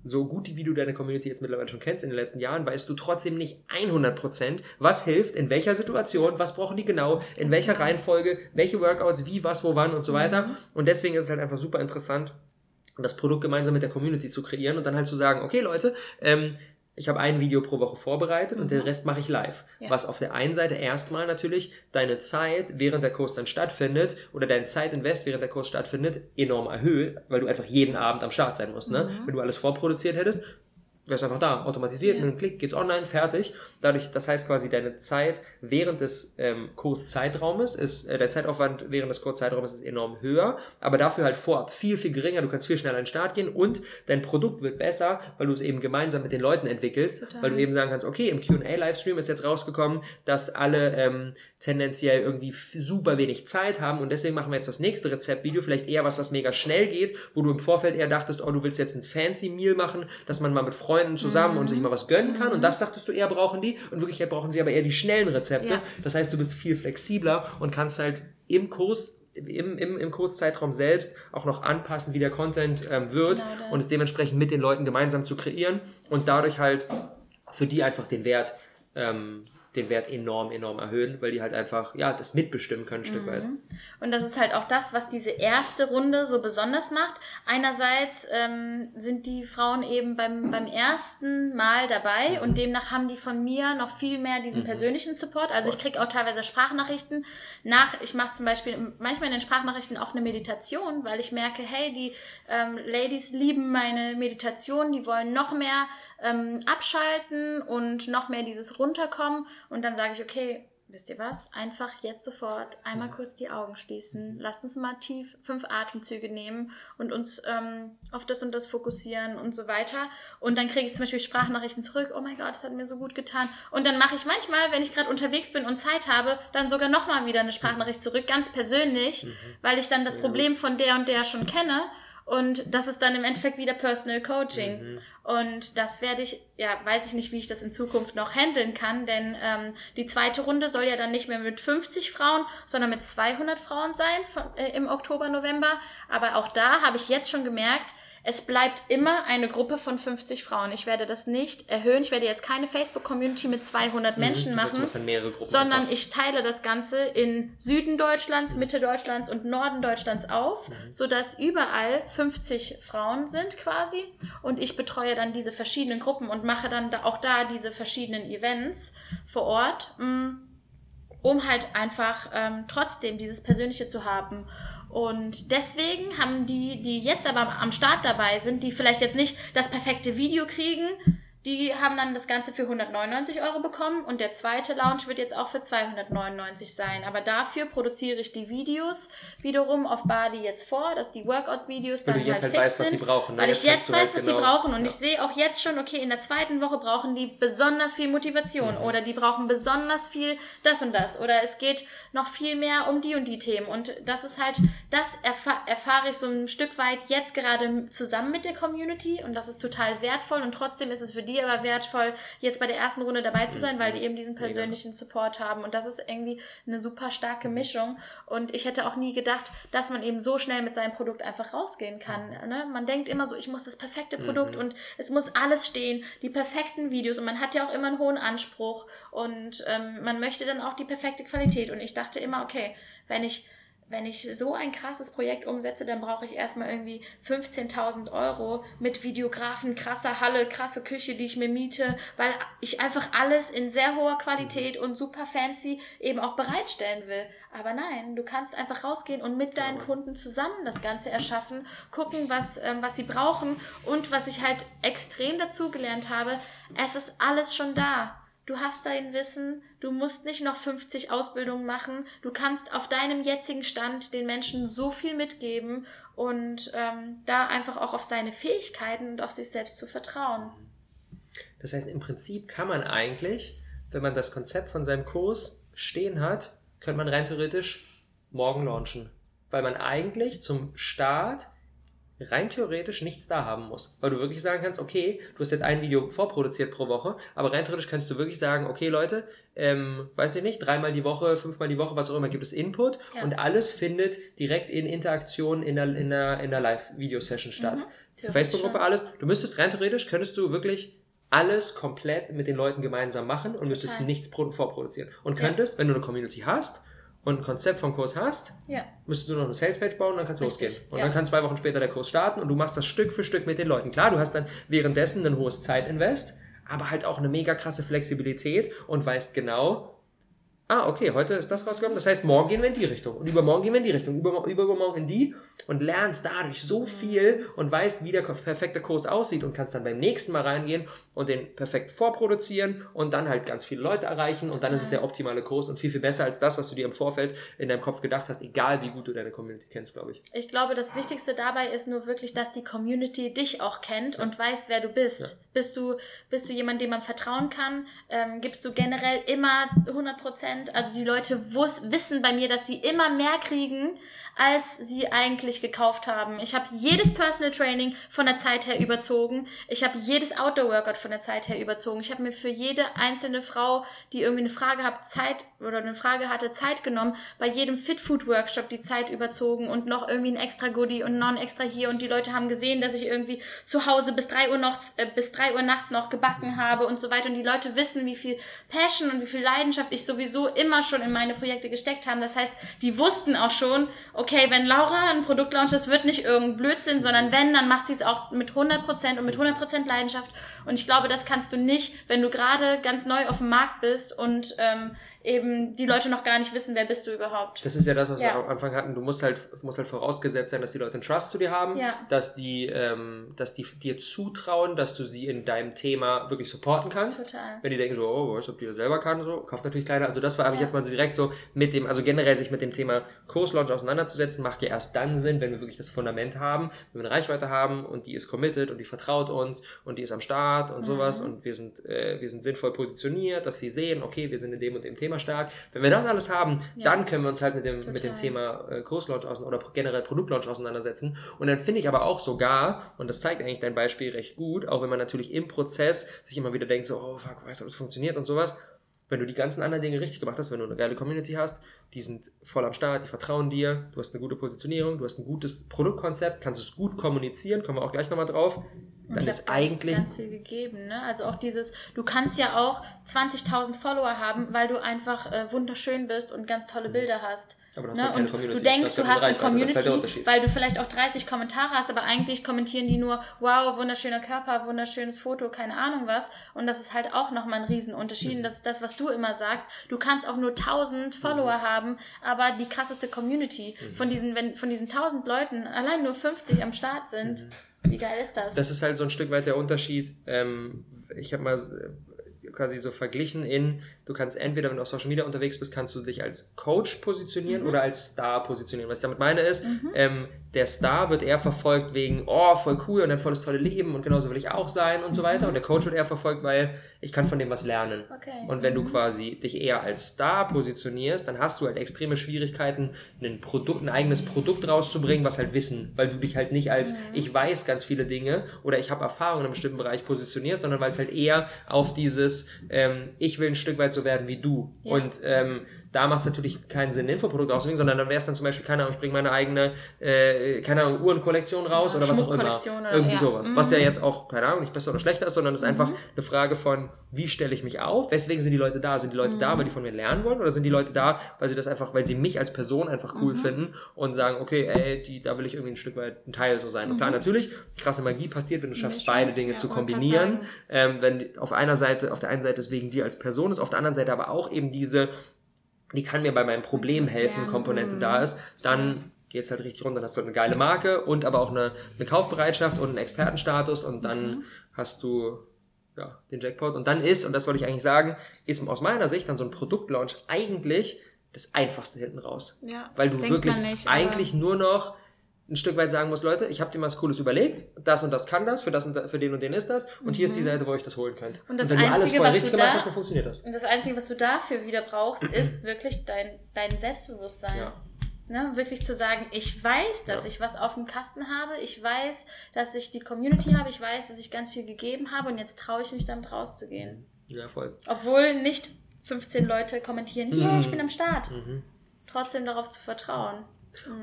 Speaker 1: so gut wie du deine Community jetzt mittlerweile schon kennst in den letzten Jahren, weißt du trotzdem nicht 100%, was hilft, in welcher Situation, was brauchen die genau, in welcher genau. Reihenfolge, welche Workouts, wie, was, wo, wann und so weiter. Mhm. Und deswegen ist es halt einfach super interessant, das Produkt gemeinsam mit der Community zu kreieren und dann halt zu sagen, okay Leute, ähm, ich habe ein Video pro Woche vorbereitet mhm. und den Rest mache ich live. Ja. Was auf der einen Seite erstmal natürlich deine Zeit, während der Kurs dann stattfindet, oder dein Zeitinvest, während der Kurs stattfindet, enorm erhöht, weil du einfach jeden Abend am Start sein musst. Ne? Mhm. Wenn du alles vorproduziert hättest, wäre es einfach da, automatisiert, ja. mit einem Klick geht's online, fertig. Dadurch, das heißt quasi, deine Zeit während des ähm, Kurszeitraumes ist, äh, der Zeitaufwand während des Kurszeitraumes ist enorm höher, aber dafür halt vorab viel, viel geringer. Du kannst viel schneller an den Start gehen und dein Produkt wird besser, weil du es eben gemeinsam mit den Leuten entwickelst, Total. weil du eben sagen kannst, okay, im Q&A-Livestream ist jetzt rausgekommen, dass alle ähm, tendenziell irgendwie super wenig Zeit haben und deswegen machen wir jetzt das nächste Rezeptvideo, vielleicht eher was, was mega schnell geht, wo du im Vorfeld eher dachtest, oh, du willst jetzt ein fancy Meal machen, dass man mal mit Freunden zusammen mhm. und sich mal was gönnen kann mhm. und das dachtest du eher brauchen die und wirklich brauchen sie aber eher die schnellen Rezepte. Ja. Das heißt, du bist viel flexibler und kannst halt im Kurs im, im, im Kurszeitraum selbst auch noch anpassen, wie der Content ähm, wird genau und es dementsprechend mit den Leuten gemeinsam zu kreieren und dadurch halt für die einfach den Wert ähm, den Wert enorm, enorm erhöhen, weil die halt einfach, ja, das mitbestimmen können ein Stück mhm. weit.
Speaker 2: Und das ist halt auch das, was diese erste Runde so besonders macht. Einerseits ähm, sind die Frauen eben beim, beim ersten Mal dabei mhm. und demnach haben die von mir noch viel mehr diesen mhm. persönlichen Support. Also ich kriege auch teilweise Sprachnachrichten nach, ich mache zum Beispiel manchmal in den Sprachnachrichten auch eine Meditation, weil ich merke, hey, die ähm, Ladies lieben meine Meditation, die wollen noch mehr ähm, abschalten und noch mehr dieses Runterkommen. Und dann sage ich, okay, wisst ihr was? Einfach jetzt sofort einmal kurz die Augen schließen. Lasst uns mal tief fünf Atemzüge nehmen und uns ähm, auf das und das fokussieren und so weiter. Und dann kriege ich zum Beispiel Sprachnachrichten zurück. Oh mein Gott, das hat mir so gut getan. Und dann mache ich manchmal, wenn ich gerade unterwegs bin und Zeit habe, dann sogar nochmal wieder eine Sprachnachricht zurück, ganz persönlich, mhm. weil ich dann das Problem von der und der schon kenne. Und das ist dann im Endeffekt wieder Personal Coaching. Mhm. Und das werde ich, ja, weiß ich nicht, wie ich das in Zukunft noch handeln kann, denn ähm, die zweite Runde soll ja dann nicht mehr mit 50 Frauen, sondern mit 200 Frauen sein von, äh, im Oktober, November. Aber auch da habe ich jetzt schon gemerkt, es bleibt immer eine Gruppe von 50 Frauen. Ich werde das nicht erhöhen. Ich werde jetzt keine Facebook-Community mit 200 mhm, Menschen machen, sondern einfach. ich teile das Ganze in Süden Deutschlands, Mitte Deutschlands und Norden Deutschlands auf, mhm. sodass überall 50 Frauen sind quasi. Und ich betreue dann diese verschiedenen Gruppen und mache dann auch da diese verschiedenen Events vor Ort, mm, um halt einfach ähm, trotzdem dieses Persönliche zu haben. Und deswegen haben die, die jetzt aber am Start dabei sind, die vielleicht jetzt nicht das perfekte Video kriegen, die haben dann das Ganze für 199 Euro bekommen und der zweite Lounge wird jetzt auch für 299 sein. Aber dafür produziere ich die Videos wiederum auf Badi jetzt vor, dass die Workout-Videos dann
Speaker 1: halt, halt fix weißt, sind. Was sie brauchen,
Speaker 2: ne? Weil ich jetzt weiß, was genau. sie brauchen und ja. ich sehe auch jetzt schon, okay, in der zweiten Woche brauchen die besonders viel Motivation mhm. oder die brauchen besonders viel das und das oder es geht noch viel mehr um die und die Themen und das ist halt, das erfahr erfahre ich so ein Stück weit jetzt gerade zusammen mit der Community und das ist total wertvoll und trotzdem ist es für die aber wertvoll, jetzt bei der ersten Runde dabei zu sein, weil die eben diesen persönlichen Support haben. Und das ist irgendwie eine super starke mhm. Mischung. Und ich hätte auch nie gedacht, dass man eben so schnell mit seinem Produkt einfach rausgehen kann. Mhm. Ne? Man denkt immer so, ich muss das perfekte Produkt mhm. und es muss alles stehen, die perfekten Videos. Und man hat ja auch immer einen hohen Anspruch und ähm, man möchte dann auch die perfekte Qualität. Und ich dachte immer, okay, wenn ich wenn ich so ein krasses Projekt umsetze, dann brauche ich erstmal irgendwie 15.000 Euro mit Videografen, krasser Halle, krasse Küche, die ich mir miete, weil ich einfach alles in sehr hoher Qualität und super fancy eben auch bereitstellen will. Aber nein, du kannst einfach rausgehen und mit deinen Kunden zusammen das Ganze erschaffen, gucken, was, ähm, was sie brauchen und was ich halt extrem dazu gelernt habe, es ist alles schon da. Du hast dein Wissen, du musst nicht noch 50 Ausbildungen machen, du kannst auf deinem jetzigen Stand den Menschen so viel mitgeben und ähm, da einfach auch auf seine Fähigkeiten und auf sich selbst zu vertrauen.
Speaker 1: Das heißt, im Prinzip kann man eigentlich, wenn man das Konzept von seinem Kurs stehen hat, könnte man rein theoretisch morgen launchen. Weil man eigentlich zum Start rein theoretisch nichts da haben muss. Weil du wirklich sagen kannst, okay, du hast jetzt ein Video vorproduziert pro Woche, aber rein theoretisch kannst du wirklich sagen, okay Leute, ähm, weiß ich nicht, dreimal die Woche, fünfmal die Woche, was auch immer, gibt es Input ja. und alles findet direkt in Interaktion in der, in der, in der Live-Video-Session statt. Mhm. Facebook-Gruppe, alles. Du müsstest rein theoretisch, könntest du wirklich alles komplett mit den Leuten gemeinsam machen und müsstest Total. nichts vorproduzieren. Und könntest, ja. wenn du eine Community hast, und ein Konzept vom Kurs hast, ja. müsstest du noch eine Salespage bauen und dann kannst du losgehen. Und ja. dann kann zwei Wochen später der Kurs starten und du machst das Stück für Stück mit den Leuten. Klar, du hast dann währenddessen ein hohes Zeitinvest, aber halt auch eine mega krasse Flexibilität und weißt genau, ah, okay, heute ist das rausgekommen, das heißt, morgen gehen wir in die Richtung und übermorgen gehen wir in die Richtung, über, übermorgen in die und lernst dadurch so viel und weißt, wie der perfekte Kurs aussieht und kannst dann beim nächsten Mal reingehen und den perfekt vorproduzieren und dann halt ganz viele Leute erreichen und dann ist es der optimale Kurs und viel, viel besser als das, was du dir im Vorfeld in deinem Kopf gedacht hast, egal wie gut du deine Community kennst, glaube ich.
Speaker 2: Ich glaube, das Wichtigste dabei ist nur wirklich, dass die Community dich auch kennt ja. und weiß, wer du bist. Ja. Bist du, bist du jemand, dem man vertrauen kann? Ähm, gibst du generell immer 100 Prozent Prozent. Also die Leute wissen bei mir, dass sie immer mehr kriegen, als sie eigentlich gekauft haben. Ich habe jedes Personal Training von der Zeit her überzogen. Ich habe jedes Outdoor Workout von der Zeit her überzogen. Ich habe mir für jede einzelne Frau, die irgendwie eine Frage hat, Zeit oder eine Frage hatte, Zeit genommen. Bei jedem Fit Food Workshop die Zeit überzogen und noch irgendwie ein extra Goodie und noch ein extra hier. Und die Leute haben gesehen, dass ich irgendwie zu Hause bis drei Uhr noch, äh, bis drei Uhr nachts noch gebacken habe und so weiter. Und die Leute wissen, wie viel Passion und wie viel Leidenschaft ich sowieso immer schon in meine Projekte gesteckt habe. Das heißt, die wussten auch schon, okay, okay, wenn Laura ein Produkt launcht, das wird nicht irgendein Blödsinn, sondern wenn, dann macht sie es auch mit 100% und mit 100% Leidenschaft. Und ich glaube, das kannst du nicht, wenn du gerade ganz neu auf dem Markt bist und ähm, eben die Leute noch gar nicht wissen, wer bist du überhaupt.
Speaker 1: Das ist ja das, was ja. wir am Anfang hatten. Du musst halt, musst halt vorausgesetzt sein, dass die Leute einen Trust zu dir haben, ja. dass die, ähm, dass die dir zutrauen, dass du sie in deinem Thema wirklich supporten kannst. Total. Wenn die denken so, oh, weiß, ob die das selber kann, so, kauft natürlich Kleider. Also das war, habe ja. ich jetzt mal so direkt so mit dem, also generell sich mit dem Thema Kurslaunch auseinanderzusetzen, macht ja erst dann Sinn, wenn wir wirklich das Fundament haben, wenn wir eine Reichweite haben und die ist committed und die vertraut uns und die ist am Start und mhm. sowas und wir sind, äh, wir sind sinnvoll positioniert, dass sie sehen, okay, wir sind in dem und dem Thema Thema stark. Wenn wir das alles haben, ja. dann können wir uns halt mit dem, mit dem Thema äh, Kurslaunch oder generell Produktlaunch auseinandersetzen. Und dann finde ich aber auch sogar, und das zeigt eigentlich dein Beispiel recht gut, auch wenn man natürlich im Prozess sich immer wieder denkt, so, oh fuck, weißt du, das funktioniert und sowas, wenn du die ganzen anderen Dinge richtig gemacht hast, wenn du eine geile Community hast, die sind voll am Start, die vertrauen dir, du hast eine gute Positionierung, du hast ein gutes Produktkonzept, kannst es gut kommunizieren, kommen wir auch gleich nochmal drauf, dann ist ganz, eigentlich
Speaker 2: ganz viel gegeben. Ne? Also auch dieses, du kannst ja auch 20.000 Follower haben, weil du einfach äh, wunderschön bist und ganz tolle mhm. Bilder hast. Aber das ne? halt und Community. du denkst, du hast eine Community, halt weil du vielleicht auch 30 Kommentare hast, aber eigentlich kommentieren die nur, wow, wunderschöner Körper, wunderschönes Foto, keine Ahnung was. Und das ist halt auch nochmal ein Riesenunterschied. Mhm. Und das ist das, was du immer sagst. Du kannst auch nur 1000 Follower mhm. haben, aber die krasseste Community mhm. von diesen, wenn von diesen 1000 Leuten allein nur 50 am Start sind. Mhm wie geil ist das?
Speaker 1: Das ist halt so ein Stück weit der Unterschied. Ähm, ich habe mal quasi so verglichen in, du kannst entweder, wenn du auf Social Media unterwegs bist, kannst du dich als Coach positionieren mhm. oder als Star positionieren. Was ich damit meine ist, mhm. ähm, der Star wird eher verfolgt wegen, oh, voll cool und ein volles tolle Leben und genauso will ich auch sein und so weiter. Und der Coach wird eher verfolgt, weil ich kann von dem was lernen. Okay. Und wenn du mhm. quasi dich eher als Star positionierst, dann hast du halt extreme Schwierigkeiten, ein Produkt, ein eigenes Produkt rauszubringen, was halt Wissen, weil du dich halt nicht als, mhm. ich weiß ganz viele Dinge oder ich habe Erfahrung in einem bestimmten Bereich positionierst, sondern weil es halt eher auf dieses, ähm, ich will ein Stück weit so werden wie du. Ja. Und ähm, da macht es natürlich keinen Sinn, ein Infoprodukt auszubringen, sondern dann wäre es dann zum Beispiel, keine Ahnung, ich bringe meine eigene, äh, keine Ahnung, Uhrenkollektion raus oder was auch immer. Oder, Irgendwie ja. sowas. Mhm. Was ja jetzt auch, keine Ahnung, nicht besser oder schlechter ist, sondern es ist mhm. einfach eine Frage von, wie stelle ich mich auf? Weswegen sind die Leute da? Sind die Leute mhm. da, weil die von mir lernen wollen? Oder sind die Leute da, weil sie das einfach, weil sie mich als Person einfach cool mhm. finden und sagen, okay, ey, die, da will ich irgendwie ein Stück weit ein Teil so sein. Und klar, mhm. natürlich, die krasse Magie passiert, wenn du schaffst, beide Dinge ja, zu kombinieren. Ähm, wenn auf einer Seite, auf der einen Seite ist wegen dir als Person ist, auf der anderen Seite aber auch eben diese die kann mir bei meinem Problem helfen, Komponente da ist, dann geht es halt richtig runter. Dann hast du eine geile Marke und aber auch eine, eine Kaufbereitschaft und einen Expertenstatus und dann mhm. hast du ja, den Jackpot. Und dann ist, und das wollte ich eigentlich sagen, ist aus meiner Sicht dann so ein Produktlaunch eigentlich das Einfachste hinten raus. Ja, Weil du wirklich nicht, eigentlich nur noch ein Stück weit sagen muss, Leute, ich habe dir was Cooles überlegt, das und das kann das, für das und für den und den ist das und mhm. hier ist die mhm. Seite, wo ich das holen könnt. Und, das und wenn Einzige, du alles vorher richtig gemacht hast, dann funktioniert das.
Speaker 2: Und das Einzige, was du dafür wieder brauchst, <clears throat> ist wirklich dein, dein Selbstbewusstsein. Ja. Ne, wirklich zu sagen, ich weiß, dass ja. ich was auf dem Kasten habe, ich weiß, dass ich die Community habe, ich weiß, dass ich ganz viel gegeben habe und jetzt traue ich mich damit rauszugehen.
Speaker 1: Ja, voll.
Speaker 2: Obwohl nicht 15 Leute kommentieren, <clears throat> mhm. ich bin am Start. Mhm. Trotzdem darauf zu vertrauen.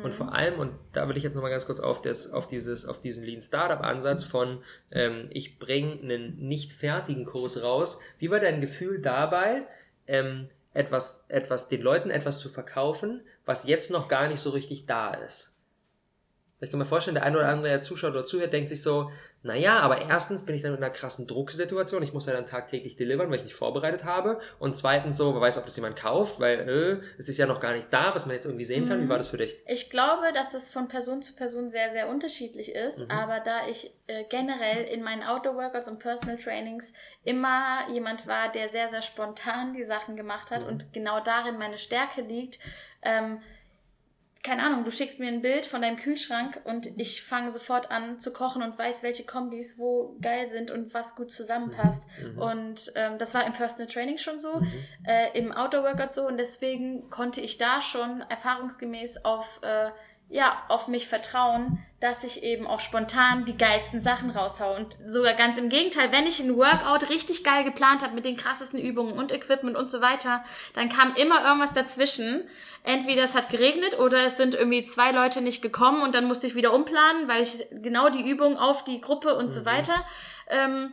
Speaker 1: Und vor allem, und da will ich jetzt nochmal ganz kurz auf, das, auf, dieses, auf diesen Lean Startup Ansatz von, ähm, ich bringe einen nicht fertigen Kurs raus. Wie war dein Gefühl dabei, ähm, etwas, etwas, den Leuten etwas zu verkaufen, was jetzt noch gar nicht so richtig da ist? Ich kann mir vorstellen, der eine oder andere, der zuschaut oder zuhört, denkt sich so, naja, aber erstens bin ich dann in einer krassen Drucksituation, ich muss ja dann tagtäglich delivern, weil ich nicht vorbereitet habe. Und zweitens so, wer weiß, ob das jemand kauft, weil äh, es ist ja noch gar nicht da, was man jetzt irgendwie sehen kann. Mhm. Wie war das für dich?
Speaker 2: Ich glaube, dass es von Person zu Person sehr, sehr unterschiedlich ist. Mhm. Aber da ich äh, generell in meinen Outdoor-Workouts und Personal Trainings immer jemand war, der sehr, sehr spontan die Sachen gemacht hat mhm. und genau darin meine Stärke liegt, ähm, keine Ahnung, du schickst mir ein Bild von deinem Kühlschrank und ich fange sofort an zu kochen und weiß, welche Kombis wo geil sind und was gut zusammenpasst. Mhm. mhm. Und ähm, das war im Personal Training schon so, mhm. äh, im Outdoor Workout so und deswegen konnte ich da schon erfahrungsgemäß auf äh, ja, auf mich vertrauen, dass ich eben auch spontan die geilsten Sachen raushau. Und sogar ganz im Gegenteil, wenn ich ein Workout richtig geil geplant habe mit den krassesten Übungen und Equipment und so weiter, dann kam immer irgendwas dazwischen. Entweder es hat geregnet oder es sind irgendwie zwei Leute nicht gekommen und dann musste ich wieder umplanen, weil ich genau die Übung auf die Gruppe und mhm. so weiter. Ähm,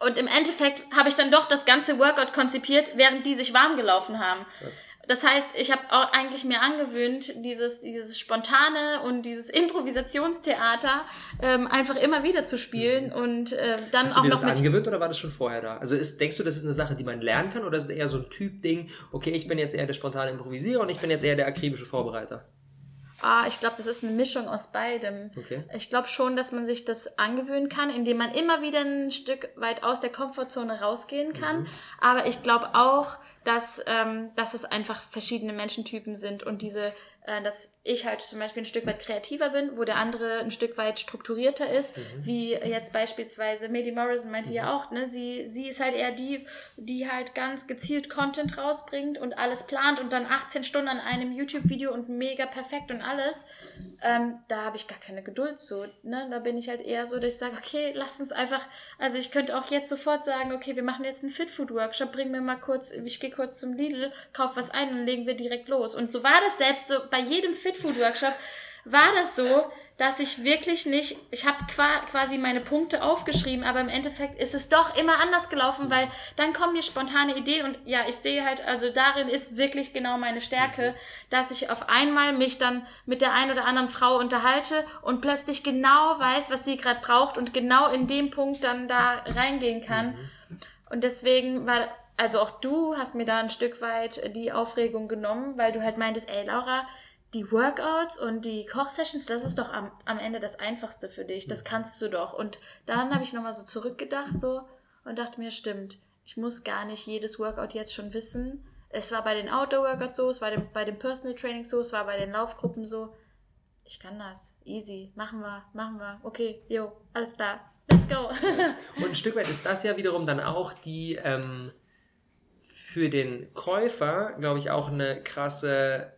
Speaker 2: und im Endeffekt habe ich dann doch das ganze Workout konzipiert, während die sich warm gelaufen haben. Was? Das heißt, ich habe auch eigentlich mir angewöhnt, dieses, dieses spontane und dieses Improvisationstheater ähm, einfach immer wieder zu spielen mhm. und äh, dann
Speaker 1: Hast auch du dir noch das angewöhnt oder war das schon vorher da? Also ist, denkst du, das ist eine Sache, die man lernen kann oder ist es eher so ein Typ-Ding? Okay, ich bin jetzt eher der spontane Improvisierer und ich bin jetzt eher der akribische Vorbereiter.
Speaker 2: Ah, ich glaube, das ist eine Mischung aus beidem. Okay. Ich glaube schon, dass man sich das angewöhnen kann, indem man immer wieder ein Stück weit aus der Komfortzone rausgehen kann. Mhm. Aber ich glaube auch, dass, ähm, dass es einfach verschiedene Menschentypen sind und diese dass ich halt zum Beispiel ein Stück weit kreativer bin, wo der andere ein Stück weit strukturierter ist, mhm. wie jetzt beispielsweise Mady Morrison meinte mhm. ja auch, ne, sie, sie ist halt eher die, die halt ganz gezielt Content rausbringt und alles plant und dann 18 Stunden an einem YouTube-Video und mega perfekt und alles. Ähm, da habe ich gar keine Geduld zu. Ne? Da bin ich halt eher so, dass ich sage, okay, lass uns einfach, also ich könnte auch jetzt sofort sagen, okay, wir machen jetzt einen Fit-Food-Workshop, bring mir mal kurz, ich gehe kurz zum Lidl, kauf was ein und legen wir direkt los. Und so war das selbst so bei bei jedem Fitfood-Workshop war das so, dass ich wirklich nicht, ich habe quasi meine Punkte aufgeschrieben, aber im Endeffekt ist es doch immer anders gelaufen, weil dann kommen mir spontane Ideen und ja, ich sehe halt, also darin ist wirklich genau meine Stärke, dass ich auf einmal mich dann mit der einen oder anderen Frau unterhalte und plötzlich genau weiß, was sie gerade braucht und genau in dem Punkt dann da reingehen kann. Mhm. Und deswegen war, also auch du hast mir da ein Stück weit die Aufregung genommen, weil du halt meintest, ey Laura, die Workouts und die Kochsessions, das ist doch am, am Ende das Einfachste für dich. Das kannst du doch. Und dann habe ich nochmal so zurückgedacht so und dachte mir, stimmt, ich muss gar nicht jedes Workout jetzt schon wissen. Es war bei den Outdoor-Workouts so, es war bei dem Personal Training so, es war bei den Laufgruppen so. Ich kann das. Easy. Machen wir, machen wir. Okay, jo, alles klar. Let's go.
Speaker 1: und ein Stück weit ist das ja wiederum dann auch die ähm, für den Käufer, glaube ich, auch eine krasse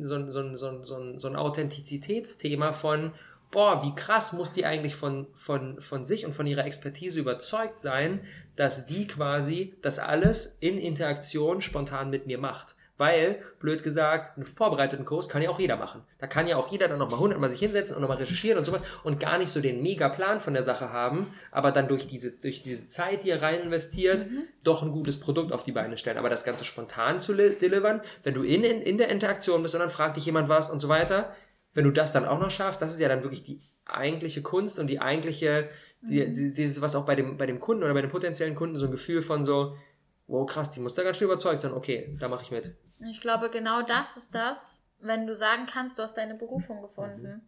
Speaker 1: so, so, so, so, so ein Authentizitätsthema von, boah, wie krass muss die eigentlich von, von, von sich und von ihrer Expertise überzeugt sein, dass die quasi das alles in Interaktion spontan mit mir macht. Weil, blöd gesagt, einen vorbereiteten Kurs kann ja auch jeder machen. Da kann ja auch jeder dann nochmal hundertmal sich hinsetzen und nochmal recherchieren und sowas und gar nicht so den Mega-Plan von der Sache haben, aber dann durch diese, durch diese Zeit, die er rein investiert, mhm. doch ein gutes Produkt auf die Beine stellen. Aber das Ganze spontan zu delivern, wenn du in, in, in der Interaktion bist und dann fragt dich jemand was und so weiter, wenn du das dann auch noch schaffst, das ist ja dann wirklich die eigentliche Kunst und die eigentliche, die, mhm. die, dieses, was auch bei dem, bei dem Kunden oder bei dem potenziellen Kunden so ein Gefühl von so, wow, krass, die muss da ganz schön überzeugt sein, okay, da mache ich mit.
Speaker 2: Ich glaube, genau das ist das, wenn du sagen kannst, du hast deine Berufung gefunden. Mhm.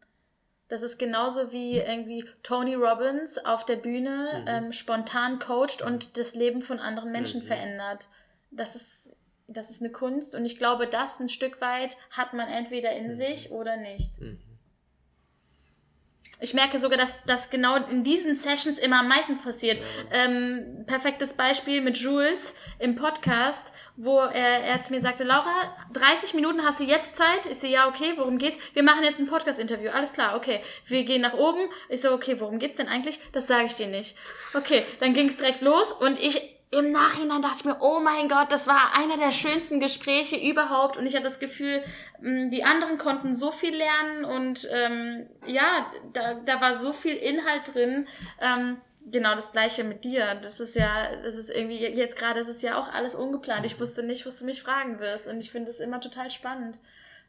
Speaker 2: Das ist genauso wie irgendwie Tony Robbins auf der Bühne mhm. ähm, spontan coacht und das Leben von anderen Menschen mhm. verändert. Das ist, das ist eine Kunst und ich glaube, das ein Stück weit hat man entweder in mhm. sich oder nicht. Ich merke sogar, dass das genau in diesen Sessions immer am meisten passiert. Ähm, perfektes Beispiel mit Jules im Podcast, wo er, er zu mir sagte, Laura, 30 Minuten hast du jetzt Zeit? Ich so, ja, okay, worum geht's? Wir machen jetzt ein Podcast-Interview. Alles klar, okay. Wir gehen nach oben. Ich so, okay, worum geht's denn eigentlich? Das sage ich dir nicht. Okay, dann ging's direkt los und ich im Nachhinein dachte ich mir, oh mein Gott, das war einer der schönsten Gespräche überhaupt und ich hatte das Gefühl, mm, die anderen konnten so viel lernen und ähm, ja, da, da war so viel Inhalt drin. Ähm, genau das gleiche mit dir. Das ist ja, das ist irgendwie, jetzt gerade, ist ja auch alles ungeplant. Ich wusste nicht, was du mich fragen wirst und ich finde es immer total spannend.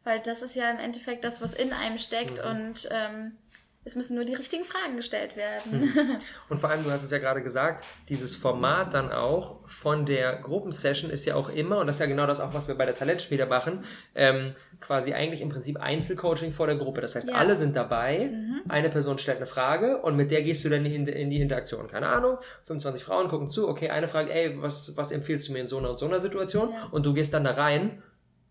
Speaker 2: Weil das ist ja im Endeffekt das, was in einem steckt mhm. und ähm, es müssen nur die richtigen Fragen gestellt werden.
Speaker 1: Hm. <laughs> Und vor allem, du hast es ja gerade gesagt, dieses Format dann auch von der Gruppensession ist ja auch immer, und das ist ja genau das auch, was wir bei der Talentschmiede machen, ähm, quasi eigentlich im Prinzip Einzelcoaching vor der Gruppe. Das heißt, ja. alle sind dabei, mhm. eine Person stellt eine Frage und mit der gehst du dann in, in die Interaktion. Keine Ahnung, 25 Frauen gucken zu, okay, eine Frage, ey, was, was empfiehlst du mir in so einer und so einer Situation? Ja. Und du gehst dann da rein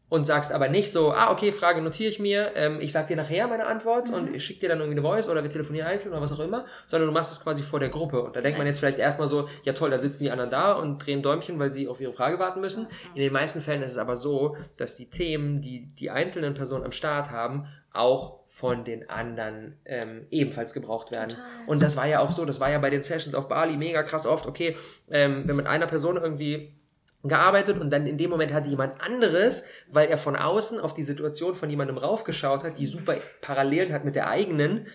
Speaker 1: und sagst aber nicht so, ah, okay, Frage notiere ich mir, ähm, ich sag dir nachher meine Antwort mhm. und ich schicke dir dann irgendwie eine Voice oder wir telefonieren einzeln oder was auch immer, sondern du machst es quasi vor der Gruppe. Und da denkt man jetzt vielleicht erstmal so, ja toll, dann sitzen die anderen da und drehen Däumchen, weil sie auf ihre Frage warten müssen. In den meisten Fällen ist es aber so, dass die Themen, die die einzelnen Personen am Start haben, auch von den anderen ähm, ebenfalls gebraucht werden. Total. Und das war ja auch so, das war ja bei den Sessions auf Bali mega krass oft, okay, ähm, wenn mit einer Person irgendwie gearbeitet und dann in dem Moment hatte jemand anderes, weil er von außen auf die Situation von jemandem raufgeschaut hat, die super Parallelen hat mit der eigenen